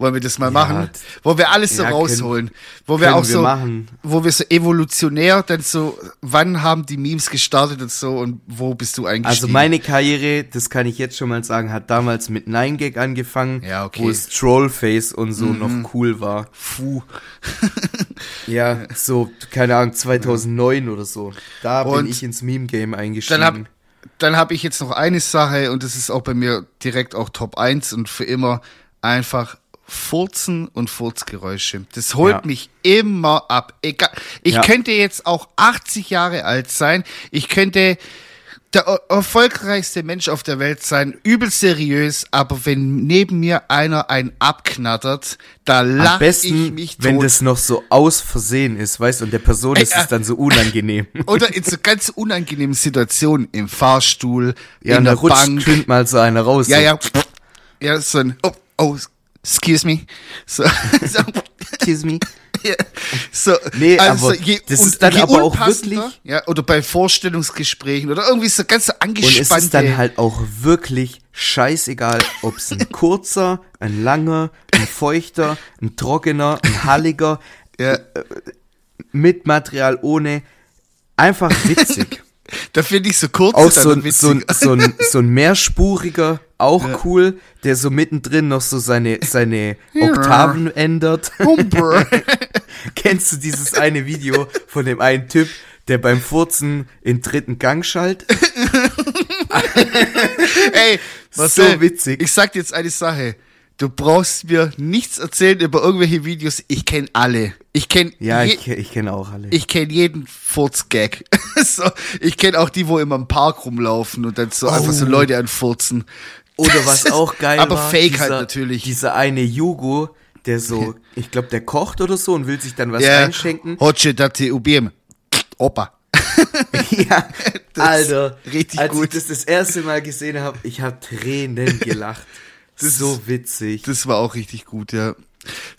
S2: Wollen wir das mal machen?
S1: d-
S2: Wo wir alles so
S1: ja,
S2: rausholen. Wo wir auch
S1: wir
S2: so,
S1: machen.
S2: wo wir so evolutionär dann so, wann haben die Memes gestartet und so und wo bist du eingestiegen?
S1: Also meine Karriere, das kann ich jetzt schon mal sagen, hat damals mit 9gag angefangen,
S2: Ja, okay. Mhm.
S1: wo es Trollface und so noch cool war.
S2: Puh. <laughs>
S1: Ja, so, keine Ahnung, 2009 oder so. Da
S2: Und
S1: bin ich ins Meme-Game eingestiegen.
S2: Dann hab, dann hab ich jetzt noch eine Sache und das ist auch bei mir direkt auch Top 1 und für immer einfach Furzen und Furzgeräusche. Das holt
S1: Ja.
S2: mich immer ab. Egal. Ich
S1: Ja.
S2: könnte jetzt auch 80 Jahre alt sein. Ich könnte der er- erfolgreichste Mensch auf der Welt sein, übel seriös, aber wenn neben mir einer einen abknattert, da lache ich mich tot.
S1: wenn das noch so aus Versehen ist, weißt du, und der Person ist
S2: Ey,
S1: es dann so unangenehm. <laughs>
S2: Oder in so ganz unangenehmen Situationen im Fahrstuhl,
S1: ja,
S2: in der Bank.
S1: könnt mal so einer raus.
S2: Ja,
S1: so.
S2: ja. Ja, so ein, oh, oh, excuse me. So, <laughs> so,
S1: Excuse me. <laughs>
S2: ja, so
S1: Nee, aber das ist dann aber auch wirklich-
S2: Ja, oder bei Vorstellungsgesprächen oder irgendwie so ganz so
S1: Und
S2: angespannte.
S1: es ist dann halt auch wirklich scheißegal, ob es ein <laughs> kurzer, ein langer, ein feuchter, ein trockener, ein halliger,
S2: ja,
S1: mit Material, ohne, einfach witzig.
S2: da finde ich so kurz
S1: Auch
S2: dann
S1: so so, so, ein, so ein mehrspuriger, auch cool, der so mittendrin noch so seine, seine Oktaven ändert. <laughs> Kennst du dieses eine Video von dem einen Typ, der beim Furzen in dritten Gang schallt? <laughs>
S2: Ey, was
S1: So witzig.
S2: Ich sag dir jetzt eine Sache. Du brauchst mir nichts erzählen über irgendwelche Videos. Ich kenne alle. Ich kenne
S1: Ja, ich, ich kenne auch alle.
S2: ich kenne jeden Furz-Gag. <laughs> so, ich kenne auch die, wo immer im Park rumlaufen und dann so einfach so
S1: Oh.
S2: Leute anfurzen.
S1: Oder was auch geil
S2: Aber
S1: war,
S2: fake
S1: dieser,
S2: halt natürlich.
S1: Dieser eine Jugo, der so, ich glaube, der kocht oder so und will sich dann was
S2: Ja,
S1: einschenken.
S2: Hoche date ubiem. Opa. <laughs>
S1: ja, <laughs> Alter,
S2: richtig
S1: als
S2: gut.
S1: ich das das erste Mal gesehen habe, ich habe Tränen gelacht.
S2: Das
S1: so witzig.
S2: Das war auch richtig gut, ja.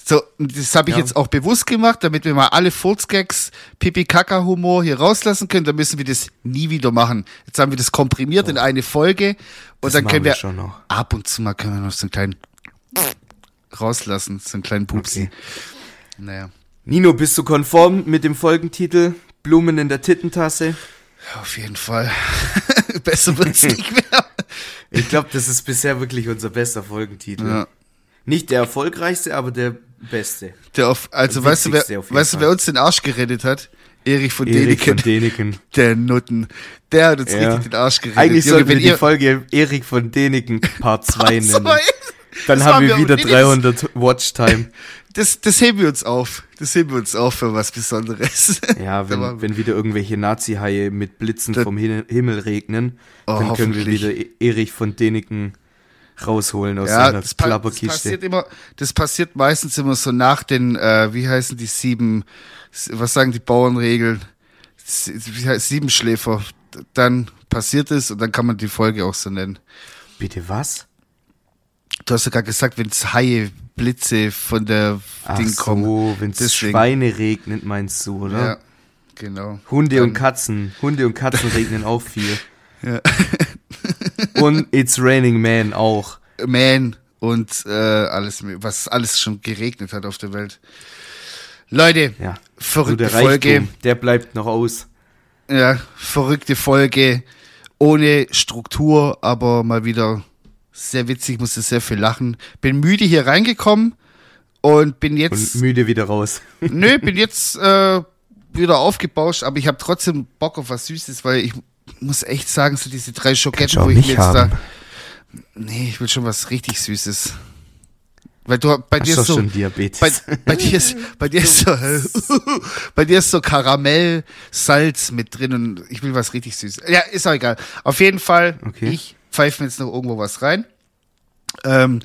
S2: So, das habe ich
S1: Ja.
S2: jetzt auch bewusst gemacht, damit wir mal alle Furzgags, Pipi-Kaka-Humor hier rauslassen können. Dann müssen wir das nie wieder machen. Jetzt haben wir das komprimiert in eine Folge und
S1: Das
S2: dann können
S1: wir
S2: wir
S1: schon noch.
S2: ab und zu mal können wir noch so einen kleinen rauslassen, so einen kleinen Pupsi.
S1: Okay.
S2: Naja,
S1: Nino, bist du konform mit dem Folgentitel Blumen in der Tittentasse?
S2: auf jeden Fall. <laughs> Besser wird's <laughs> nicht mehr.
S1: Ich glaube, das ist bisher wirklich unser bester Folgentitel.
S2: Ja.
S1: Nicht der erfolgreichste, aber der beste.
S2: Der auf, also
S1: Der
S2: weißt du, wer, weißt du, wer uns den Arsch gerettet hat? Erich von
S1: Erik von
S2: Däniken.
S1: Däniken. <laughs>
S2: Der Nutten. Der hat uns
S1: Ja.
S2: richtig den Arsch gerettet.
S1: Eigentlich
S2: Junge,
S1: sollten wir die Folge Erik von Däniken Part <laughs> 2 nennen. Dann
S2: Das
S1: haben
S2: haben
S1: wir wieder
S2: aber nicht.
S1: 300 Watchtime. <laughs>
S2: Das, das heben wir uns auf. Das heben wir uns auf für was Besonderes.
S1: Ja, wenn, wenn wieder irgendwelche Nazi-Haie mit Blitzen
S2: Da-
S1: vom Himmel regnen,
S2: Oh,
S1: dann können wir wieder E- Erich von Däniken rausholen aus
S2: ja,
S1: seiner
S2: das, pa das passiert immer, das passiert meistens immer so nach den, äh, wie heißen die sieben, was sagen die Bauernregeln? S- Wie heißt Siebenschläfer. Dann passiert es und dann kann man die Folge auch so nennen.
S1: Bitte was?
S2: Du hast ja gerade gesagt, wenn es Haie, Blitze von der
S1: Ach
S2: Ding kommen.
S1: so, wenn es. Schweine regnet, meinst du, oder?
S2: Ja, genau.
S1: Hunde
S2: Dann-
S1: und Katzen. Hunde und Katzen regnen auch viel. <laughs>
S2: Ja.
S1: Und It's Raining Man auch.
S2: Man und äh, alles, was alles schon geregnet hat auf der Welt. Leute,
S1: Ja.
S2: verrückte
S1: der
S2: Folge.
S1: Reichtum, der bleibt noch aus.
S2: Ja, verrückte Folge. Ohne Struktur, aber mal wieder sehr witzig, musste sehr viel lachen. Bin müde hier reingekommen und bin
S1: Und
S2: jetzt,
S1: müde wieder raus.
S2: nö, bin jetzt äh, wieder aufgebauscht, aber ich habe trotzdem Bock auf was Süßes, weil ich muss echt sagen, so diese drei Schoketten, wo ich mir jetzt da, nee, ich will schon was richtig Süßes. Weil du, bei dir
S1: Hast
S2: ist so,
S1: schon Diabetes.
S2: bei, bei dir ist, bei dir ist <laughs> so, <laughs> bei dir ist so Karamell, Salz mit drin und ich will was richtig süß. Ja, ist auch egal. Auf jeden Fall,
S1: Okay.
S2: ich pfeife mir jetzt noch irgendwo was rein. Ähm,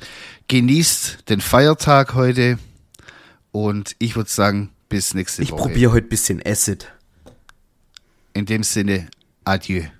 S2: genießt den Feiertag heute und ich würde sagen, bis nächste
S1: ich
S2: Woche.
S1: probiere heute bisschen Acid.
S2: In dem Sinne, adieu.